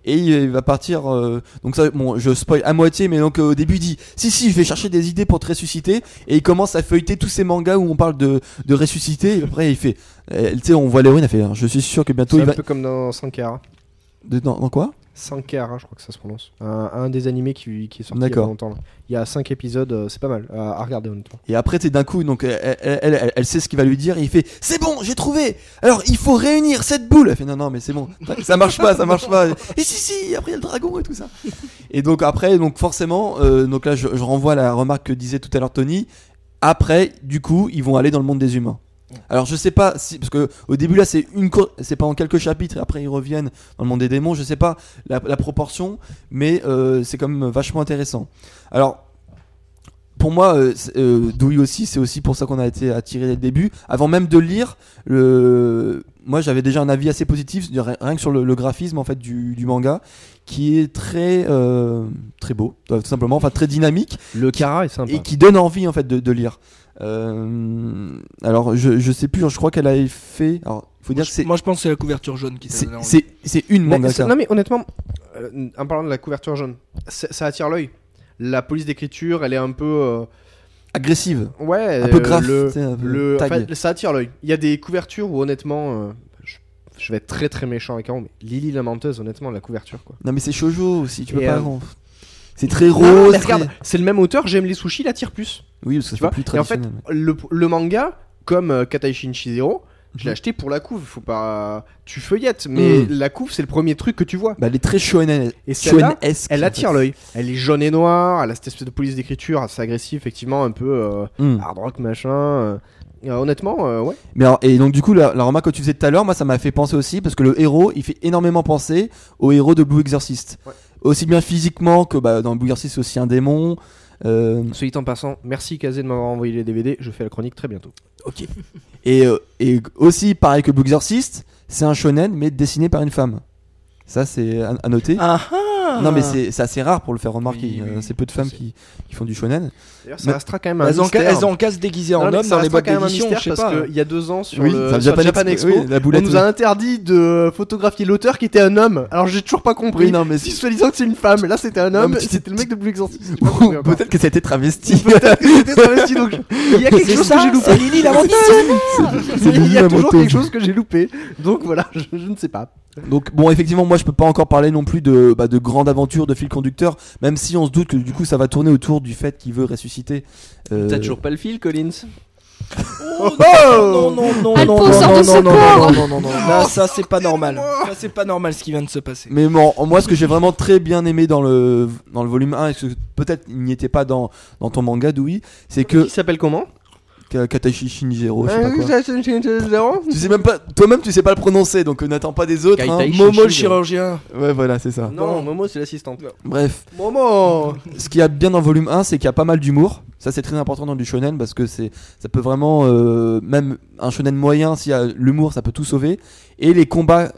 Et il va partir. euh, donc, ça, bon, je spoil à moitié, mais donc euh, au début, il dit Si, si, je vais chercher des idées pour te ressusciter. Et il commence à feuilleter tous ces mangas où on parle de, de ressusciter. Et après, il fait euh, Tu sais, on voit l'héroïne, elle fait Je suis sûr que bientôt il un va. peu comme dans Sankara. De- dans, dans quoi Sankara, je crois que ça se prononce. Un, un des animés qui, qui est sorti il y a pas longtemps. là. Il y a 5 épisodes, euh, c'est pas mal à, à regarder honnêtement. Et après, c'est d'un coup, donc elle, elle, elle- elle- elle sait ce qu'il va lui dire. Et il fait C'est bon, j'ai trouvé Alors, il faut réunir cette boule Elle fait Non, non, mais c'est bon, ça marche pas, ça marche pas. Et si, si, après, il y a le dragon et tout ça. Et donc, après, donc forcément, euh, donc là, je, je renvoie à la remarque que disait tout à l'heure Tony. Après, du coup, ils vont aller dans le monde des humains. Alors je sais pas si parce que au début là c'est une c'est pendant quelques chapitres et après ils reviennent dans le monde des démons je sais pas la, proportion mais euh, c'est quand même vachement intéressant alors pour moi, euh, euh, Dewey aussi, c'est aussi pour ça qu'on a été attiré dès le début. Avant même de lire, le... moi j'avais déjà un avis assez positif, rien que sur le, graphisme en fait du manga, qui est très euh, très beau, euh, tout simplement, enfin très dynamique Le Kara est sympa. et qui donne envie en fait de, de lire. Euh, alors je, je sais plus, je crois qu'elle avait fait. Alors faut dire que c'est Moi, je pense que c'est la couverture jaune qui c'est c'est c'est une Mais manga. c'est- non mais honnêtement, euh, en parlant de la couverture jaune, ça attire l'œil. La police d'écriture, elle est un peu, euh, agressive, ouais, un peu graphe, le- tag. ça attire l'œil. Il y a des couvertures où honnêtement, euh, je, vais être très très méchant avec Aaron, mais Lily la menteuse, honnêtement, la couverture quoi. Non mais c'est shoujo aussi, tu peux Et, pas. euh. C'est très Non, rose. mais très- regarde, c'est le même auteur, j'aime les sushis, il attire plus. Oui, parce que Tu c'est vois plus Et en fait, traditionnel. le, le manga, comme euh, Kataishi Shizero, je l'ai Mhm. acheté pour la couve. Faut pas, tu feuillettes, mais Mhm. la couve c'est le premier truc que tu vois. Bah, elle est très shonen. Et celle-là, shonen-esque, Elle en attire fait. l'œil. Elle est jaune et noire, elle a cette espèce de police d'écriture assez agressive, effectivement, un peu euh, Hmm. hard rock machin. euh. Euh, honnêtement, euh, ouais. Mais alors, et donc du coup, la, la remarque que tu faisais tout à l'heure, moi, ça m'a fait penser aussi parce que le héros, il fait énormément penser au héros de Blue Exorcist. Ouais. Aussi bien physiquement que bah, dans Blue Exorcist, c'est aussi un démon. Euh, Soit en passant, merci Kazé de m'avoir envoyé les DVD. Je fais la chronique très bientôt. ok. Et, euh, et aussi, pareil que Blue Exorcist, c'est un shonen mais dessiné par une femme. Ça, c'est à, à noter. Ah Ah. Non mais c'est c'est assez rare pour le faire remarquer. Oui, oui, Euh, c'est peu de femmes qui, qui font du shonen. D'ailleurs, ça Mais- restera quand même un Elles ont, mystère. elles ont qu'à se déguiser en homme ça dans les boîtes quand même un d'édition, je sais parce pas. qu'il y a deux ans sur Oui, le, sur Japan le Japan Expo, Expo, oui, la on boulette, nous oui. a interdit de photographier l'auteur qui était un homme. Alors j'ai toujours pas compris. Oui, non, mais si soi-disant que c'est une femme, là c'était un homme, c'était le mec de Blue Exorcist. peut-être que ça a été travesti. Peut-être que c'était travesti, donc il y a quelque C'est chose ça, que j'ai loupé. c'est Lily la C'est Il y a toujours quelque chose que j'ai loupé. Donc voilà, je, je ne sais pas. Donc bon, effectivement, moi je peux pas encore parler non plus de, bah, de grande aventure de fil conducteur, même si on se doute que du coup ça va tourner autour du fait qu'il veut ressusciter. euh, T'as toujours pas le fil, Collins? Oh, non, non, non, non, non, non, non, non, non, non, non, non, ça c'est pas normal. Ça c'est pas normal ce qui vient de se passer. Mais bon, moi ce que j'ai vraiment très bien aimé dans le, dans le volume 1, et que peut-être il n'y était pas dans, dans ton manga, Doui, c'est que Qui s'appelle comment? Katashi Shinjiro, je sais pas Euh, quoi. Zéro Tu sais même pas, toi-même tu sais pas le prononcer, donc euh, n'attends pas des autres. hein. Kaitai. Momo le Shinjiro. chirurgien. Ouais, voilà, c'est ça. Non, Momo c'est l'assistante. Bref, Momo ce qu'il y a bien dans le volume 1, c'est qu'il y a pas mal d'humour. Ça, c'est très important dans du shonen parce que c'est, ça peut vraiment, euh, même un shonen moyen, s'il y a l'humour, ça peut tout sauver. Et les combats,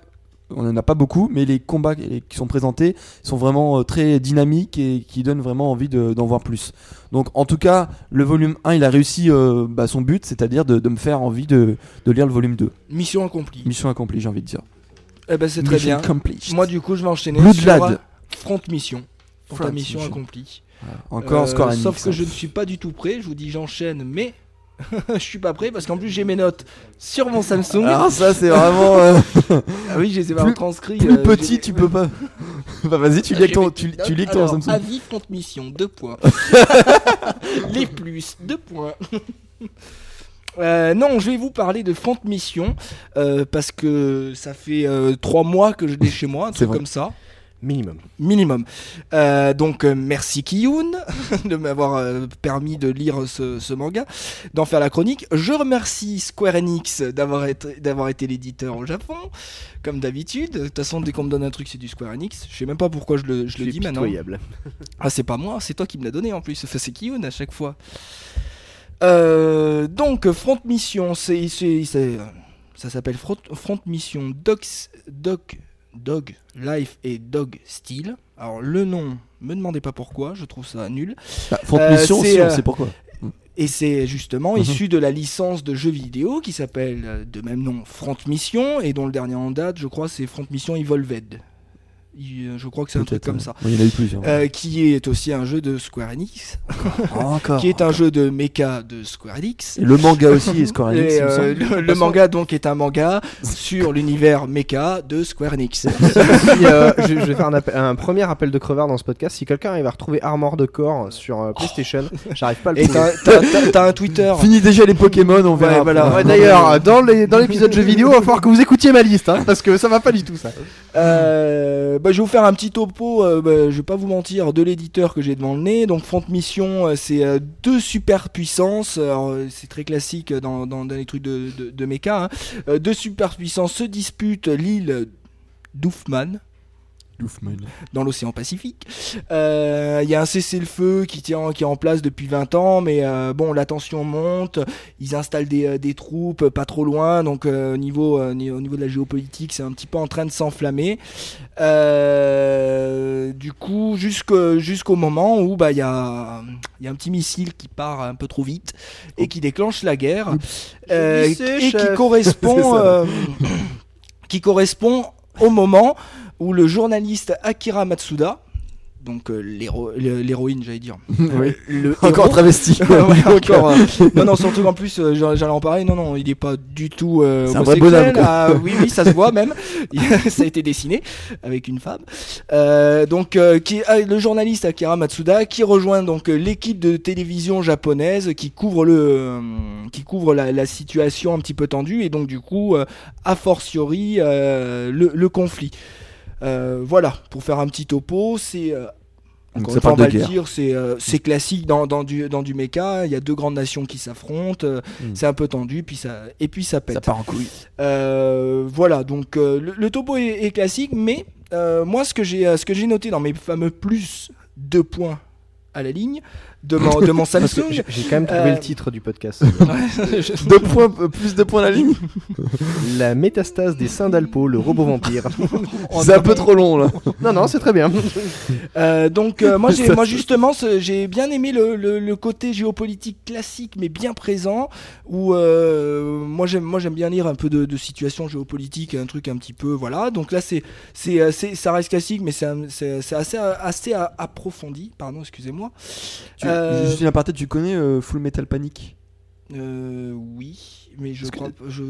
on en a pas beaucoup, mais les combats qui sont présentés sont vraiment euh, très dynamiques et qui donnent vraiment envie de- d'en voir plus. Donc, en tout cas, le volume 1, il a réussi euh, bah, son but, c'est-à-dire de, de me faire envie de, de lire le volume 2. Mission accomplie. Mission accomplie, j'ai envie de dire. Eh ben c'est très bien. accomplished. Moi du coup je vais enchaîner sur Front Mission. Front mission Mission. accomplie. Encore Euh, Enix. Sauf que je ne suis pas du tout prêt. Je vous dis j'enchaîne, mais je suis pas prêt parce qu'en plus j'ai mes notes sur mon Samsung. Alors ça, c'est vraiment... euh, ah oui, je les ai plus- transcrits. Plus euh, petit, tu peux pas. bah vas-y, tu Ah, lis ton, tu, tu lis ton Alors, Samsung. Avis front mission, deux points. Les plus, deux points. Euh, non, je vais vous parler de Front Mission euh, parce que ça fait euh, trois mois que je l'ai chez moi, un truc comme ça. Minimum. minimum. Euh, donc euh, merci Kiyun de m'avoir euh, permis de lire ce, ce manga, d'en faire la chronique. Je remercie Square Enix d'avoir été, d'avoir été l'éditeur au Japon, comme d'habitude. De toute façon, dès qu'on me donne un truc, c'est du Square Enix. Je sais même pas pourquoi je le, je le dis maintenant. pitoyable. Ah, c'est pas moi, c'est toi qui me l'as donné en plus. Enfin, c'est Kiyun à chaque fois. Donc, Front Mission, c'est, c'est, c'est- ça s'appelle Front, Front Mission Dog, Dog, Dog Life et Dog Steel. Alors, le nom, me demandez pas pourquoi, je trouve ça nul. Bah, Front Euh, Mission, c'est, si, on euh, sait pourquoi. Et c'est justement Mhm. issu de la licence de jeux vidéo qui s'appelle euh, de même nom Front Mission et dont le dernier en date, je crois, c'est Front Mission Evolved. Il- euh, Je crois que c'est un truc comme ça. Il y en a eu plusieurs. Euh, qui est aussi un jeu de Square Enix, Encore. qui est un jeu de mecha de Square Enix. Et le manga aussi est Square Enix. Et, euh, le, le manga donc est un manga sur l'univers mecha de Square Enix. Si, euh, je, je vais faire un, appel- un premier appel de crevard dans ce podcast. Si quelqu'un arrive à retrouver Armor de Corps sur euh, PlayStation, j'arrive pas à le trouver. t'as un Twitter. Fini déjà les Pokémon, on verra. Ouais, voilà. Ouais, D'ailleurs, dans les- dans l'épisode jeux vidéo, il va falloir que vous écoutiez ma liste, hein, parce que ça va pas du tout ça. Euh, bah, je vais vous faire un petit topo, euh, bah, je vais pas vous mentir, de l'éditeur que j'ai devant le nez. Donc Front Mission, euh, c'est euh, deux superpuissances. Alors, euh, c'est très classique dans, dans, les trucs de, de, mecha. hein. Deux superpuissances se disputent l'île d'Oufman. Dans l'océan Pacifique. Euh, Il y a un cessez-le-feu qui tient qui est en place depuis 20 ans, mais euh, bon, la tension monte. Ils installent des, euh, des troupes pas trop loin, donc euh, au niveau euh, ni- au niveau de la géopolitique, c'est un petit peu en train de s'enflammer. Euh, du coup, jusqu'au moment où bah il y a il y a un petit missile qui part un peu trop vite et qui déclenche la guerre euh, sais, et correspond euh, qui correspond au moment où le journaliste Akira Matsuda, donc euh, l'héroïne, j'allais dire, Oui. le Encore héros- travesti. Ouais, encore. euh, non, non, surtout qu'en plus, euh, j'allais en parler. Non, non, il est pas du tout euh, C'est un vrai bonhomme. Ah, oui, oui, ça se voit même. ça a été dessiné avec une femme. Donc, qui le journaliste Akira Matsuda, qui rejoint donc l'équipe de télévision japonaise qui couvre le, qui couvre la, la situation un petit peu tendue et donc du coup, a fortiori le, le conflit. Euh, voilà, pour faire un petit topo, c'est euh, encore une fois, on va le dire, c'est euh, classique dans, dans du dans du mecha. Il y a deux grandes nations qui s'affrontent, euh, Mm. c'est un peu tendu, puis ça et puis ça pète. Ça part en couille. Euh, voilà, donc le, le topo est, est classique, mais moi ce que j'ai ce que j'ai noté dans mes fameux plus deux points à la ligne, de mon, de mon Parce que Samsung. J'ai quand même trouvé Euh, le titre du podcast. Deux points, euh, plus de points à la ligne. La métastase des seins d'Alpo, le robot vampire. C'est un peu trop long là. non, non, c'est très bien. Euh, donc euh, moi, moi justement, j'ai bien aimé le, le- le côté géopolitique classique, mais bien présent. Où euh, moi j'aime, moi j'aime bien lire un peu de, de situation géopolitique, un truc un petit peu, voilà. Donc là, c'est, c'est, euh, c'est- ça reste classique, mais c'est, un- c'est, c'est assez, assez approfondi. Pardon, excusez-moi. Tu, Euh, Juste une aparté, tu connais euh, Full Metal Panic? Euh, oui, mais je Parce que- crois, pas- je.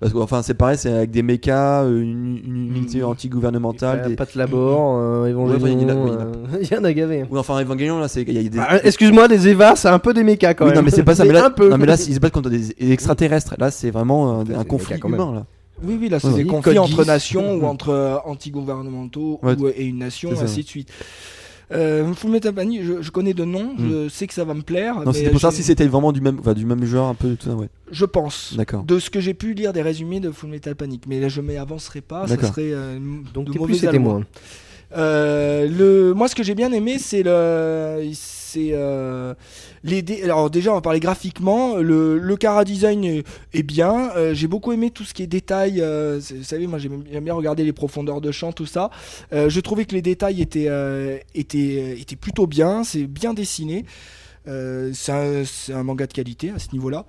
Parce que enfin c'est pareil, c'est avec des mechas, euh, une, une unité anti-gouvernementale. Des- Pat Labor, euh, Evangelion. Il y en a- gavé. Oui, enfin Evangelion là, c'est il y a des. Ah, Excuse-moi, des Eva, c'est un peu des mechas quand Oui, même. non mais c'est pas ça. Mais là, un peu. non, mais là, ils se battent contre des extraterrestres. Là, c'est vraiment un, conflit mechas quand même. humain là. Oui, oui, là, c'est Ouais, des conflits entre nations ou entre anti-gouvernementaux Ouais, ou, et une nation, ainsi de suite. Euh, Full Metal Panic, je, je connais de nom, je sais que ça va me plaire. Non, c'était pour savoir si c'était vraiment du même, enfin, du même genre, un peu tout ça, ouais. Je pense. D'accord. De ce que j'ai pu lire des résumés de Full Metal Panic, mais là je m'avancerai pas, ça D'accord. serait euh, Donc de mauvais plus témoin. Euh, le, moi, ce que j'ai bien aimé, c'est le, c'est euh, Alors déjà, on va parler graphiquement. Le, le cara design est, bien. Euh, j'ai beaucoup aimé tout ce qui est détails. euh, vous savez, moi, j'aime bien regarder les profondeurs de champ, tout ça. Euh, je trouvais que les détails étaient, étaient, étaient plutôt bien. C'est bien dessiné. C'est un, manga de qualité à ce niveau-là.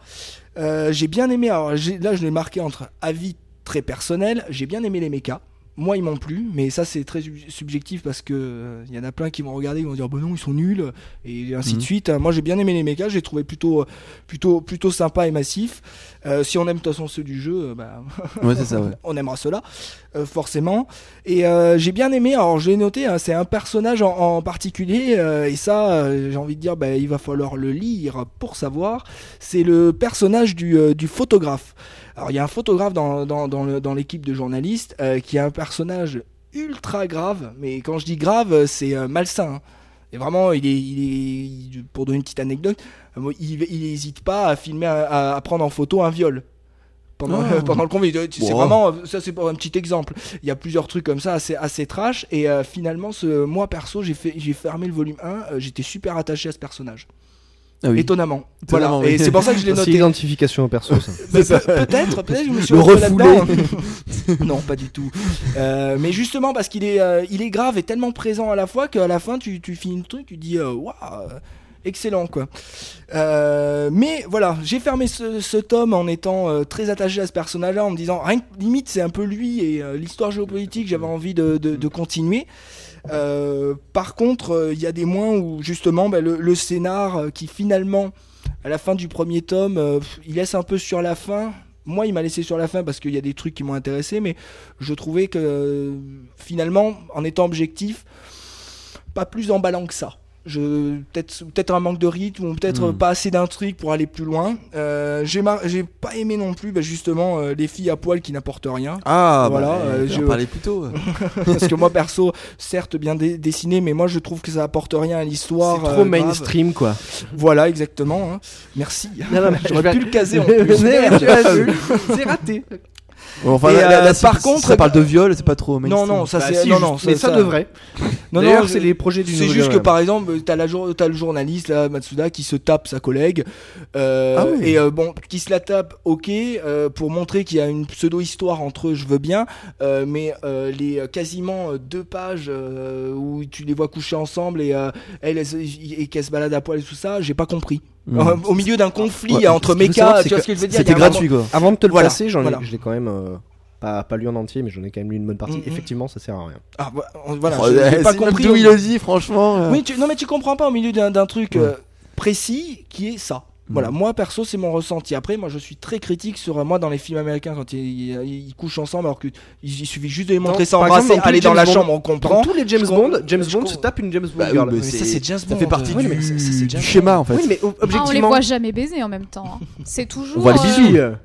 J'ai bien aimé. Alors là, je l'ai marqué entre avis très personnel. J'ai bien aimé les mechas. Moi, ils m'ont plu, mais ça, c'est très sub- subjectif parce que euh, il y en a plein qui vont regarder, ils vont dire, bah non, ils sont nuls, et ainsi Mhm. de suite. Euh, Moi, j'ai bien aimé les mechas, j'ai trouvé plutôt, euh, plutôt, plutôt sympa et massif. Euh, si on aime de toute façon ceux du jeu, euh, bah, Ouais, c'est ça, ouais. on aimera cela, euh, forcément. Et euh, j'ai bien aimé, alors je l'ai noté, hein, c'est un personnage en, en particulier, euh, et ça, euh, j'ai envie de dire, bah, il va falloir le lire pour savoir. C'est le personnage du, euh, du photographe. Alors il y a un photographe dans, dans, dans l'équipe de journalistes euh, qui a un personnage ultra grave, mais quand je dis grave, euh, c'est euh, malsain. hein. Et vraiment, il est, il est, pour donner une petite anecdote, il n'hésite pas à filmer, à, à prendre en photo un viol. Pendant, Oh. pendant le convoi, c'est Wow. vraiment, ça c'est pour un petit exemple. Il y a plusieurs trucs comme ça assez, assez trash. Et finalement, ce, moi perso, j'ai fait, j'ai fermé le volume 1. euh, J'étais super attaché à ce personnage. Ah oui. Étonnamment. Étonnamment, voilà. oui. Et c'est pour ça que je l'ai C'est noté. identification au perso, ça. Peut-être, peut-être que je me suis là-dedans. non, pas du tout. Euh, mais justement parce qu'il est, euh, il est grave et tellement présent à la fois qu'à la fin tu, tu finis le truc, tu dis euh, waouh, euh, excellent quoi. Euh, mais voilà, j'ai fermé ce, ce tome en étant euh, très attaché à ce personnage-là, en me disant rien que limite c'est un peu lui et euh, l'histoire géopolitique, j'avais envie de, de- de continuer. Euh, par contre, euh, il y a des mois où justement bah, le, scénar euh, qui finalement à la fin du premier tome, il laisse un peu sur la fin. Moi, il m'a laissé sur la fin parce qu'il y a des trucs qui m'ont intéressé, mais je trouvais que finalement, en étant objectif, pas plus emballant que ça. Je peut-être peut-être un manque de rythme ou peut-être Hmm. pas assez d'intrigue pour aller plus loin. Euh, j'ai mar- j'ai pas aimé non plus bah, justement euh, les filles à poil qui n'apportent rien. Ah, Voilà, bah, euh, je- parlait plus tôt. parce que moi perso, certes bien dé- dessiné, mais moi je trouve que ça apporte rien à l'histoire. C'est euh, trop grave. mainstream, quoi. Voilà exactement. hein. Merci. Non, non, mais je J'aurais pu le caser en plus. C'est raté. Enfin, Et, euh, si- par si contre, ça parle de viol, c'est pas trop. Non mainstream. non, ça Bah, c'est si, non juste- non, mais ça devrait. Non c'est les projets du C'est juste que par exemple, t'as la jour- t'as le journaliste là, Matsuda, qui se tape sa collègue, euh, Ah oui. et euh, bon, qui se la tape, ok, euh, pour montrer qu'il y a une pseudo histoire entre eux, je veux bien, euh, mais euh, les quasiment deux pages euh, où tu les vois coucher ensemble et euh, elle, et qu'elle se balade à poil et tout ça, j'ai pas compris. Euh, au milieu d'un conflit Ouais, entre c'est tu vois ce que je veux dire C'était gratuit quoi. Avant de te le Voilà, passer, j'en ai- je l'ai quand même euh, pas, pas lu en entier, mais j'en ai quand même lu une bonne partie. Mhm. Effectivement, ça sert à rien. Ah, voilà, voilà, Oh, j'ai- pas c'est compris. D'où il a dit, franchement. euh. Oui, tu- non mais tu comprends pas au milieu d'un d'un truc Ouais. euh, précis qui est ça. Voilà, Mm. moi perso c'est mon ressenti. Après, moi je suis très critique sur euh, moi dans les films américains quand ils, ils- ils couchent ensemble alors que il, suffit juste de les montrer s'embrasser, dans aller dans la chambre, on Dans comprend. tous les James Bond, James Bond se tape une James Bond Bah oui, girl. mais Mais ça, c'est- James Ça Bond, fait partie euh, du, schéma en fait. Oui, mais o- Ah, on les objectivement. voit jamais baiser en même temps. hein. C'est toujours. On voit les euh, bisous. Euh,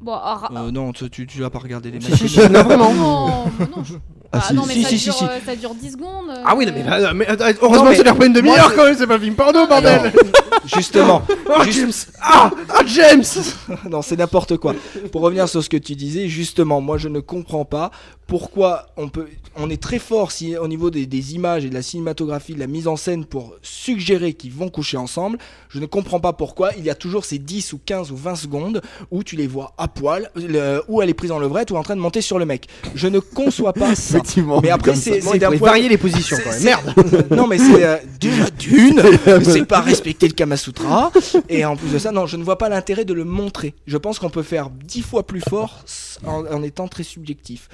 Bon, ah, ah, Euh, non, tu, tu, tu vas pas regarder les si, non, vraiment. non, non, je- Ah, Ah, si. non, mais si, ça, si, si, dure, si. euh, ça dure 10 secondes. Ah oui, non, euh, mais là, mais, attends, heureusement mais que ça dure pas une demi-heure quand même, c'est pas un film porno, Non, bordel Justement, Oh, juste- James Ah Ah, James non, c'est n'importe quoi. Pour revenir sur ce que tu disais, justement, moi je ne comprends pas pourquoi on peut, on est très fort si, au niveau des, des images et de la cinématographie, de la mise en scène pour suggérer qu'ils vont coucher ensemble. Je ne comprends pas pourquoi il y a toujours ces 10 ou 15 ou 20 secondes où tu les vois à poil, le- où elle est prise en levrette ou en train de monter sur le mec. Je ne conçois pas ça. Effectivement. Mais après, c'est d'un point. varier les positions quand même. Merde. non mais c'est euh, déjà d'une, c'est pas respecter le Kama Sutra et en plus de ça non je ne vois pas l'intérêt de le montrer. Je pense qu'on peut faire dix fois plus fort en, en étant très subjectif.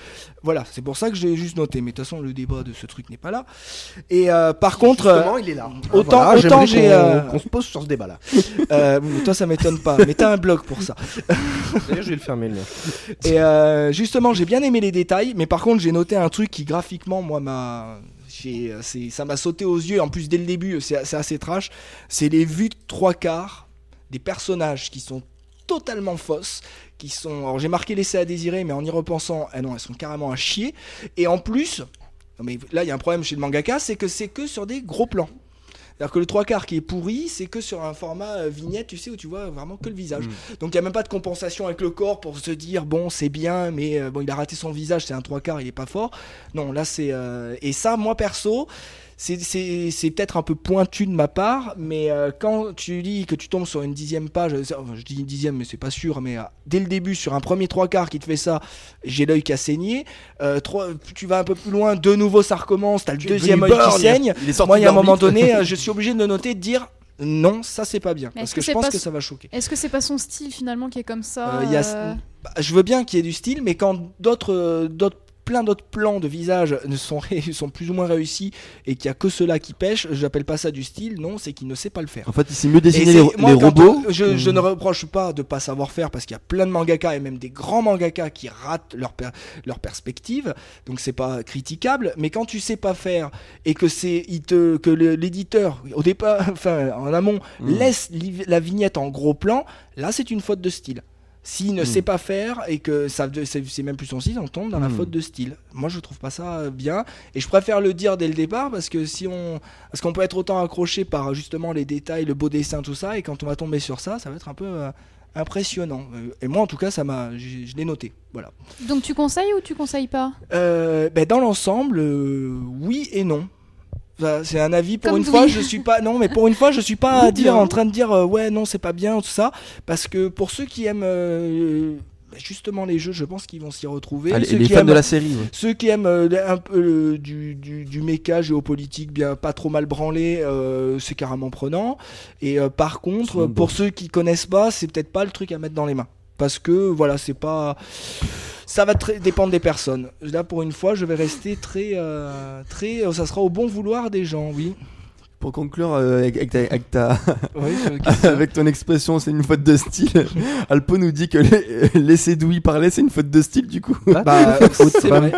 Voilà c'est pour ça que j'ai juste noté mais de toute façon le débat de ce truc n'est pas là. Et euh, par contre euh, Justement, il est là. autant- Voilà, autant j'aimerais j'ai, qu'on- euh, qu'on se pose sur ce débat-là. euh, toi ça m'étonne pas mais t'as un blog pour ça. D'ailleurs, je vais le fermer le mien. Et euh, justement, j'ai bien aimé les détails, mais par contre, j'ai noté un truc qui graphiquement, moi, m'a, j'ai, euh, c'est, ça m'a sauté aux yeux. En plus, dès le début, c'est, c'est assez trash. C'est les vues de trois quarts des personnages qui sont totalement fausses, qui sont. Alors, j'ai marqué laissé à désirer, mais en y repensant, ah non, elles sont carrément à chier. Et en plus, non, mais là, il y a un problème chez le mangaka, c'est que c'est que sur des gros plans. C'est-à-dire que le trois quarts qui est pourri, c'est que sur un format euh, vignette, tu sais, où tu vois vraiment que le visage. Donc il n'y a même pas de compensation avec le corps pour se dire, bon, c'est bien, mais euh, bon, il a raté son visage, c'est un trois quarts, il est pas fort. Non, là, c'est. euh, Et ça, moi, perso, c'est- peut-être un peu pointu de ma part, mais euh, quand tu lis que tu tombes sur une dixième page, enfin, je dis une dixième, mais c'est pas sûr, mais euh, dès le début, sur un premier trois quarts qui te fait ça, j'ai l'œil qui a saigné. Euh, trois- tu vas un peu plus loin, de nouveau ça recommence, t'as le deuxième œil qui saigne. Il est sorti Moi, il y a un moment donné, je suis obligé de le noter, de dire non, ça c'est pas bien. Mais Parce est-ce que, que je pense que ça va choquer. Est-ce que c'est pas son style finalement qui est comme ça Euh, il y a- Bah, je veux bien qu'il y ait du style, mais quand d'autres, d'autres, plein d'autres plans de visage ne sont, sont plus ou moins réussis et qu'il y a que ceux-là qui pêchent, j'appelle pas ça du style. Non, c'est qu'il ne sait pas le faire. En fait, il sait mieux dessiner les, moi, les quand robots. Je, je ne reproche pas de pas savoir faire parce qu'il y a plein de mangaka et même des grands mangaka qui ratent leur, per- leur perspective, donc c'est pas critiquable. Mais quand tu sais pas faire et que c'est que l'éditeur au départ, enfin en amont, Hmm. laisse la vignette en gros plan, là c'est une faute de style. S'il ne Mm. sait pas faire et que ça c'est même plus son style, on tombe dans la Mm. faute de style. Moi je trouve pas ça euh, bien et je préfère le dire dès le départ parce que si on parce qu'on peut être autant accroché par justement les détails, le beau dessin, tout ça et quand on va tomber sur ça, ça va être un peu euh, impressionnant. Euh, Et moi en tout cas ça m'a je l'ai noté. Voilà. Donc tu conseilles ou tu conseilles pas? Euh, ben, dans l'ensemble, euh, oui et non. Enfin, c'est un avis pour Comme une fois. Je suis pas non, mais pour une fois, je suis pas à dire en train de dire euh, ouais non c'est pas bien tout ça parce que pour ceux qui aiment euh, ben, justement les jeux, je pense qu'ils vont s'y retrouver. Ah, les, Ceux les qui fans aiment- de la série. ouais. ceux qui aiment euh, un peu euh, du, du, du méca géopolitique bien pas trop mal branlé, euh, c'est carrément prenant. Et euh, par contre, pour bon. ceux qui connaissent pas, c'est peut-être pas le truc à mettre dans les mains. Parce que voilà, c'est pas. Ça va dépendre des personnes. Là, pour une fois, je vais rester très. euh, très ça sera au bon vouloir des gens, oui. Pour conclure euh, avec, ta, avec ta- Oui, euh, avec ton expression, c'est une faute de style. Alpo nous dit que laisser Douy parler, c'est une faute de style du coup. bah, c'est vrai.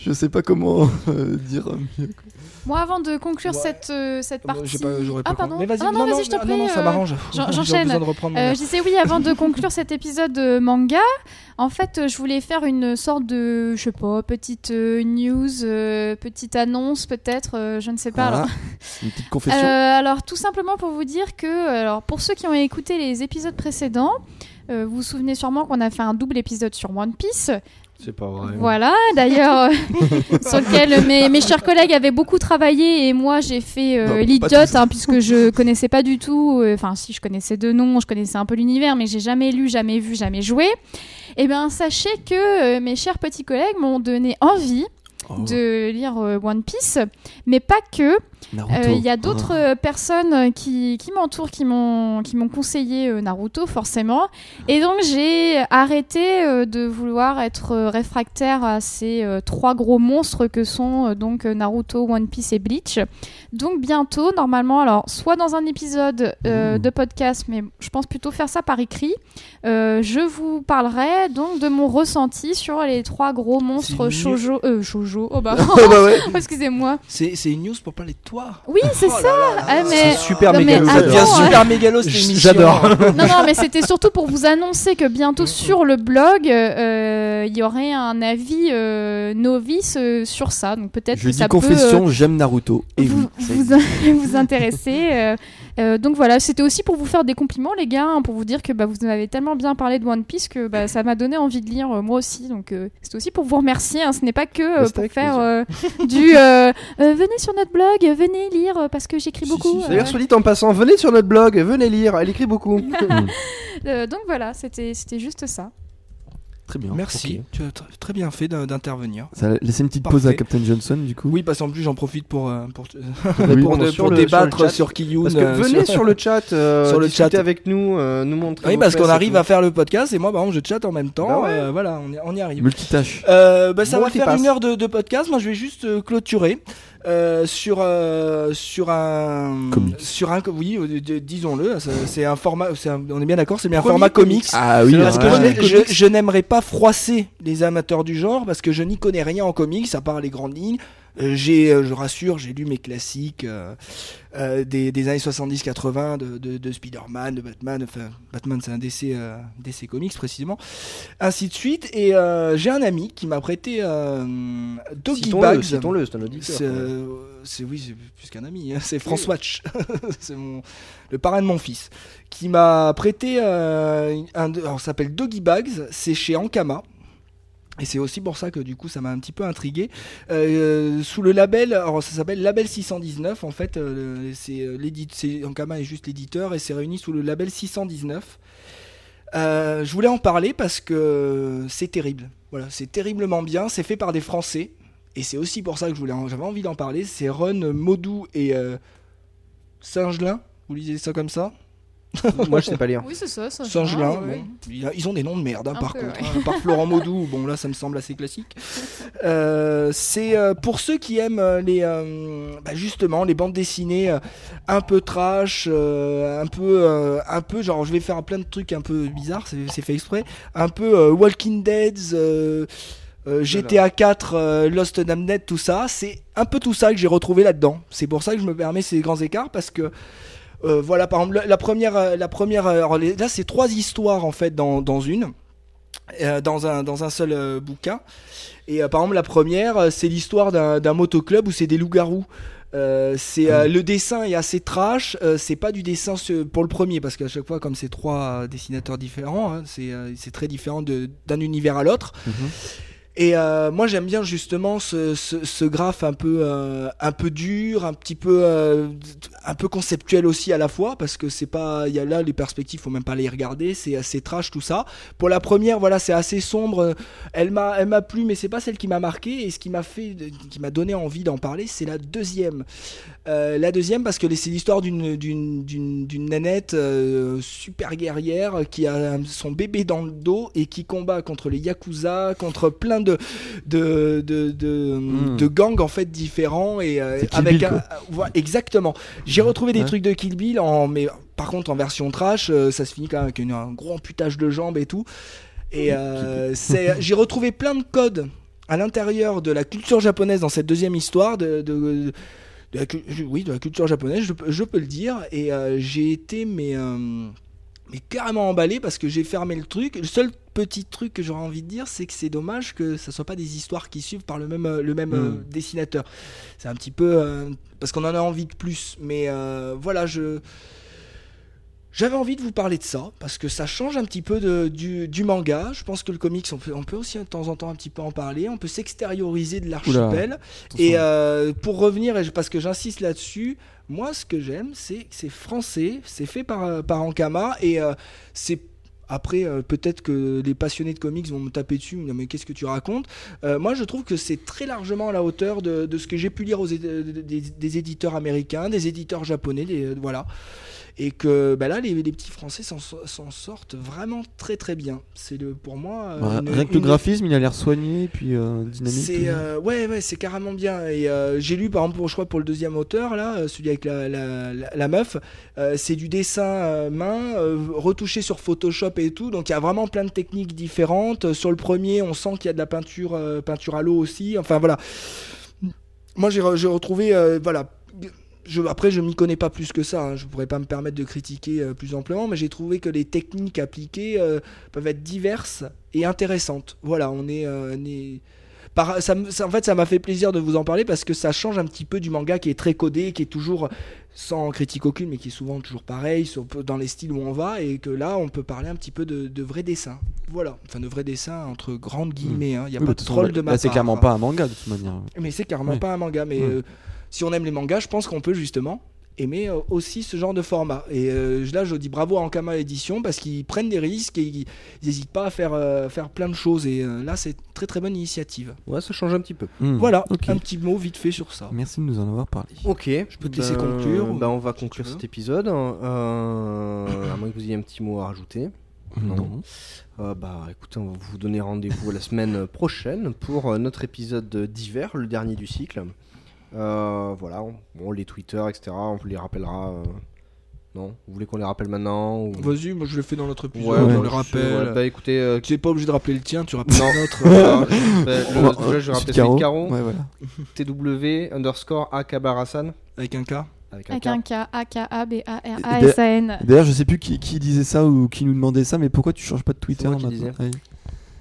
Je sais pas comment euh, dire mieux. quoi. Moi, avant de conclure Ouais. cette, euh, cette Moi, partie. pas- Ah, pardon. Mais vas-y, Ah, non, vas-y, je t'en non, prie, non, ça euh, m'arrange. j'enchaîne. Euh, je disais oui, avant de conclure cet épisode de manga, en fait, euh, je voulais faire une sorte de, je sais pas, petite euh, news, euh, petite annonce peut-être, euh, je ne sais pas. Voilà. Alors. Une petite confession. Euh, alors, tout simplement pour vous dire que, alors, pour ceux qui ont écouté les épisodes précédents, euh, vous vous souvenez sûrement qu'on a fait un double épisode sur One Piece. C'est pas vrai. Voilà, d'ailleurs, euh, sur lequel mes, mes chers collègues avaient beaucoup travaillé et moi j'ai fait euh, l'idiote hein, puisque je connaissais pas du tout, euh, enfin si je connaissais deux noms, je connaissais un peu l'univers, mais j'ai jamais lu, jamais vu, jamais joué. Et bien sachez que euh, mes chers petits collègues m'ont donné envie Oh, de lire One Piece, mais pas que. Euh, Il y a d'autres Oh. euh, personnes euh, qui, qui m'entourent, qui m'ont conseillé Naruto, forcément. Et donc, j'ai arrêté de vouloir être réfractaire à ces trois gros monstres que sont donc Naruto, One Piece et Bleach. Donc, bientôt, normalement, alors, soit dans un épisode euh, Ouh. de podcast, mais je pense plutôt faire ça par écrit, euh, je vous parlerai donc de mon ressenti sur les trois gros monstres shoujo. Euh, shoujo, oh bah, Oh, bah ouais. excusez-moi. C'est c'est une news pour parler de toi. Oui, c'est Oh ça. là là Ah, mais- C'est super Non, mais mégalo. Ça attends, devient ouais. super mégalos. J'adore. Non, non, mais c'était surtout pour vous annoncer que bientôt sur le blog, euh, il y aurait un avis euh, novice euh, sur ça. Donc peut-être Je que dis ça confession, j'aime Naruto. peut Et euh, vous, est. vous, vous intéresser. Euh, donc voilà, c'était aussi pour vous faire des compliments, les gars, hein, pour vous dire que bah, vous m'avez tellement bien parlé de One Piece que bah, ça m'a donné envie de lire euh, moi aussi. Donc euh, c'était aussi pour vous remercier. hein. Ce n'est pas que euh, Bah, pour faire du venez sur notre blog, venez lire parce que j'écris Si, beaucoup. si, D'ailleurs, soit dit en passant, venez sur notre blog, venez lire, elle écrit beaucoup. donc voilà, c'était juste ça. Très bien. Merci, tu as tr- très bien fait d'in- d'intervenir. Ça a laissé une petite pause à. Captain Johnson du coup. Oui, parce qu'en plus j'en profite pour, euh, pour, Oui, pour, Répondre de- sur pour le- débattre sur Kiyun. Parce que euh, venez sur- sur le chat, euh, sur le chat. avec nous, euh, nous montrer. Oui, parce qu'on arrive à faire le podcast et moi, exemple, je chatte en même temps. Bah ouais. euh, voilà, on y, on y arrive. Multitâche. Euh, bah, ça va faire une heure de, de podcast. Moi, je vais juste euh, clôturer euh, sur euh, sur un Comics. sur un oui, euh, disons-le. C'est un format. un- on est bien d'accord. C'est bien un format comics. Ah oui, Parce que je- je n'aimerais pas froisser les amateurs du genre parce que je n'y connais rien en comics à part les grandes lignes. Euh, j'ai, euh, je rassure, j'ai lu mes classiques euh, des, des années 70-80 de, de, de Spider-Man, de Batman. Enfin, Batman, c'est un DC, DC Comics précisément. Ainsi de suite. Et j'ai un ami qui m'a prêté Doggy Citons-le, Bags. citons-le, c'est un auditeur. C'est, oui, c'est plus qu'un ami. hein, C'est François Watch. c'est mon, le parrain de mon fils, qui m'a prêté euh, un, alors ça s'appelle Doggy Bags. C'est chez Ankama. Et c'est aussi pour ça que du coup ça m'a un petit peu intrigué. Euh, sous le label, alors ça s'appelle Label 619 en fait. euh, c'est euh, l'édite, c'est Ankama est juste l'éditeur et c'est réuni sous le label 619. Euh, je voulais en parler parce que c'est terrible. Voilà, c'est terriblement bien. C'est fait par des Français et c'est aussi pour ça que j'avais envie d'en parler. C'est Ron Modou et Singelin. Vous lisez ça comme ça? Moi, je sais pas lire. Oui, c'est ça. ça Singelin. Ah, bon. Ils ont des noms de merde, hein, par peu, contre. ouais. hein. par Florent Modou, bon là, ça me semble assez classique. Euh, c'est euh, pour ceux qui aiment euh, les, euh, bah, justement, les bandes dessinées euh, un peu trash, euh, un peu, euh, un peu, genre, je vais faire plein de trucs un peu bizarres, c'est c'est fait exprès, un peu euh, Walking Dead. euh, euh, GTA 4, euh, Lost Damned, tout ça, c'est un peu tout ça que j'ai retrouvé là-dedans. C'est pour ça que je me permets ces grands écarts parce que euh, voilà, par exemple, la, première, euh, la première, euh, alors, les- là c'est trois histoires en fait dans, dans une, euh, dans un dans un seul euh, bouquin. Et euh, par exemple la première, euh, c'est l'histoire d'un motoclub où c'est des loups-garous. Euh, c'est euh, le dessin est assez trash. euh, c'est pas du dessin pour le premier parce qu'à chaque fois comme c'est trois euh, dessinateurs différents, hein, c'est euh, c'est très différent d'un univers à l'autre. Et euh, moi j'aime bien justement ce, ce, graphe un peu euh, un peu dur, un petit peu euh, un peu conceptuel aussi à la fois parce que c'est pas il y a là les perspectives faut même pas les regarder, c'est assez trash tout ça. Pour la première voilà, c'est assez sombre, elle m'a elle m'a plu mais c'est pas celle qui m'a marqué et ce qui m'a fait qui m'a donné envie d'en parler, c'est la deuxième. Euh, la deuxième parce que c'est l'histoire d'une nanette euh, super guerrière qui a son bébé dans le dos et qui combat contre les yakuza, contre plein de de de de, Mm. de gangs en fait différents et euh, avec Bill, un, exactement. J'ai retrouvé des Ouais. trucs de Kill Bill en mais par contre en version trash, ça se finit quand même avec une- un gros amputage de jambes et tout. Et j'ai retrouvé plein de codes à l'intérieur de la culture japonaise dans cette deuxième histoire de, de, de la, oui, de la culture japonaise, je, peux- je peux le dire. Et euh, j'ai été mais, euh, mais carrément emballé parce que j'ai fermé le truc. Le seul petit truc que j'aurais envie de dire, c'est que c'est dommage que ça soit pas des histoires qui suivent par le même, euh, le même Mm. dessinateur. C'est un petit peu euh, parce qu'on en a envie de plus. Mais voilà, je j'avais envie de vous parler de ça parce que ça change un petit peu de, du, du manga. Je pense que le comics, on peut, on peut aussi de temps en temps un petit peu en parler. On peut s'extérioriser de l'archipel. Et euh, pour revenir, parce que j'insiste là-dessus, moi ce que j'aime, c'est que c'est français, c'est fait par, euh, par Ankama et euh, c'est. Après, euh, peut-être que les passionnés de comics vont me taper dessus, mais qu'est-ce que tu racontes? Euh, Moi, je trouve que c'est très largement à la hauteur de, de ce que j'ai pu lire aux des, des éditeurs américains, des éditeurs japonais, des, voilà et que bah là les, les petits français s'en so- s'en sortent vraiment très très bien. C'est pour moi euh, Bah, une- Rien que le graphisme, il a l'air soigné puis euh, dynamique. c'est euh, ouais ouais c'est carrément bien. Et euh, j'ai lu par exemple pour, je crois pour le deuxième auteur là celui avec la, la, la- la meuf c'est du dessin main retouché sur Photoshop et tout. Donc il y a vraiment plein de techniques différentes. Sur le premier on sent qu'il y a de la peinture peinture à l'eau aussi. Enfin voilà. Moi j'ai re- retrouvé euh, voilà je, après, je m'y connais pas plus que ça. hein. Je pourrais pas me permettre de critiquer euh, plus amplement, mais j'ai trouvé que les techniques appliquées euh, peuvent être diverses et intéressantes. Voilà, on est, euh, on est- par, ça, me- ça- en fait, ça m'a fait plaisir de vous en parler parce que ça change un petit peu du manga qui est très codé, qui est toujours sans critique aucune, mais qui est souvent toujours pareil, sur- dans les styles où on va, et que là, on peut parler un petit peu de, de vrais dessins. Voilà, enfin de vrais dessins entre grandes guillemets. hein. Il n'y a Oui, pas bah, de troll de ma c'est clairement hein. pas un manga de toute manière. Mais c'est carrément Ouais. pas un manga. Mais. Si on aime les mangas, je pense qu'on peut justement aimer euh, aussi ce genre de format. Et euh, là, je dis bravo à Ankama Édition parce qu'ils prennent des risques et ils n'hésitent pas à faire, euh, faire plein de choses. Et euh, là, c'est une très très bonne initiative. Ouais, ça change un petit peu. Hmm. Voilà, un petit mot vite fait sur ça. Merci de nous en avoir parlé. Ok, je peux te laisser conclure, ou- Bah, on va si conclure cet épisode. Euh, à moins que vous ayez un petit mot à rajouter. Non. Euh, bah écoutez, on va vous donner rendez-vous la semaine prochaine pour euh, notre épisode d'hiver, le dernier du cycle. Euh, voilà, on, bon, les Twitter, etc., on vous les rappellera. euh, Non? Vous voulez qu'on les rappelle maintenant ou... Vas-y, moi je le fais dans notre épisode, Ouais, on bah, le rappelle. ouais, bah écoutez, euh, Tu n'es pas obligé de rappeler le tien, tu rappelles Non. le nôtre. euh, le- va- déjà, je vais rappeler Suite celui de Caro. Ouais, voilà. TW underscore Akabarasan. Avec un K. Avec un K. un K, A, K, A, B, A, R, A, S, A, N. D'ailleurs, je sais plus qui, qui disait ça ou qui nous demandait ça, mais pourquoi tu changes pas de Twitter maintenant. Ouais.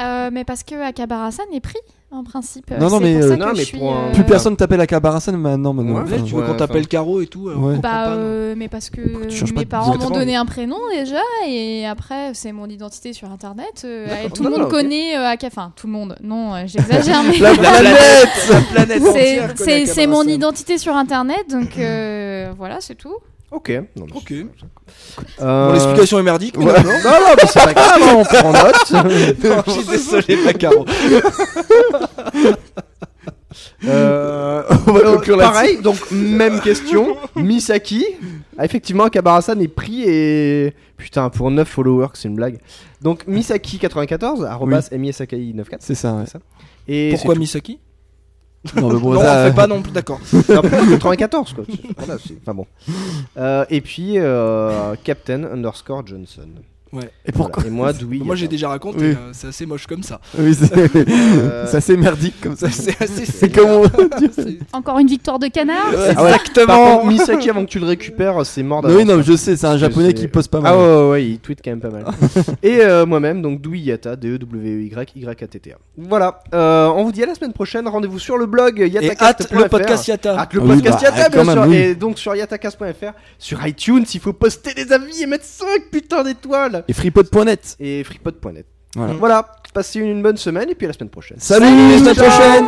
Euh, mais parce que Akabarasan est pris, en principe. Non, non, C'est mais, pour ça euh, que non, mais je suis, pour un- euh, Plus personne t'appelle Akabarasan maintenant. maintenant. Ouais, Enfin, tu veux ouais, qu'on t'appelle enfin- Caro et tout on comprend Bah, pas, non euh, mais parce que tu changes pas mes de parents m'ont donné un prénom déjà, et après, c'est mon identité sur internet. euh, et tout le Non, monde ok. connaît euh, Aka. Enfin, tout le monde, non, euh, j'exagère, mais. La planète La planète C'est- entière connaît C'est c'est mon identité sur internet, donc euh, voilà, c'est tout. Ok. Non, mais Ok. c'est- Bon, Euh, l'explication est merdique, mais ouais. Non, non, mais c'est pas grave, hein, on prend note. Non, je suis désolé, ma Caro. Euh, On va euh, conclure pareil, donc même question. Misaki. Ah, effectivement, Kabarasan est pris et. Putain, pour 9 followers, c'est une blague. Donc Misaki94, arrobas MISAKI94. C'est ça, ouais. Et Pourquoi Misaki? Non, mais bon, Non, ça, on fait pas non plus, d'accord. tout. Non, pourquoi 94 quoi. Voilà, enfin bon. Euh, et puis euh, Captain underscore Johnson. Et pourquoi Voilà. Et moi, j'ai déjà raconté, Oui. euh, c'est assez moche comme ça. Oui, c'est Euh, assez merdique comme ça. C'est assez C'est comme on Encore une victoire de canard Ah ouais, Par Exactement. contre, Misaki, avant que tu le récupères, c'est mort d'avance. oui, non, mais je sais, c'est un japonais qui pose pas mal. Ah ouais, ouais, ouais, il tweet quand même pas mal. et euh, moi-même, donc Dewey Yata, D-E-W-Y-Y-A-T-T-A. Voilà, euh, on vous dit à la semaine prochaine. Rendez-vous sur le blog Et yatacast.fr. hâte le podcast Yata. Hâte le Ah oui, podcast bah, Yata, bien sûr. Et donc sur yatacast.fr, sur iTunes, il faut poster des avis et mettre 5 putains d'étoiles. Et freepod.net. Et freepod.net. Voilà. Voilà, passez une bonne semaine et puis à la semaine prochaine. Salut, à la semaine prochaine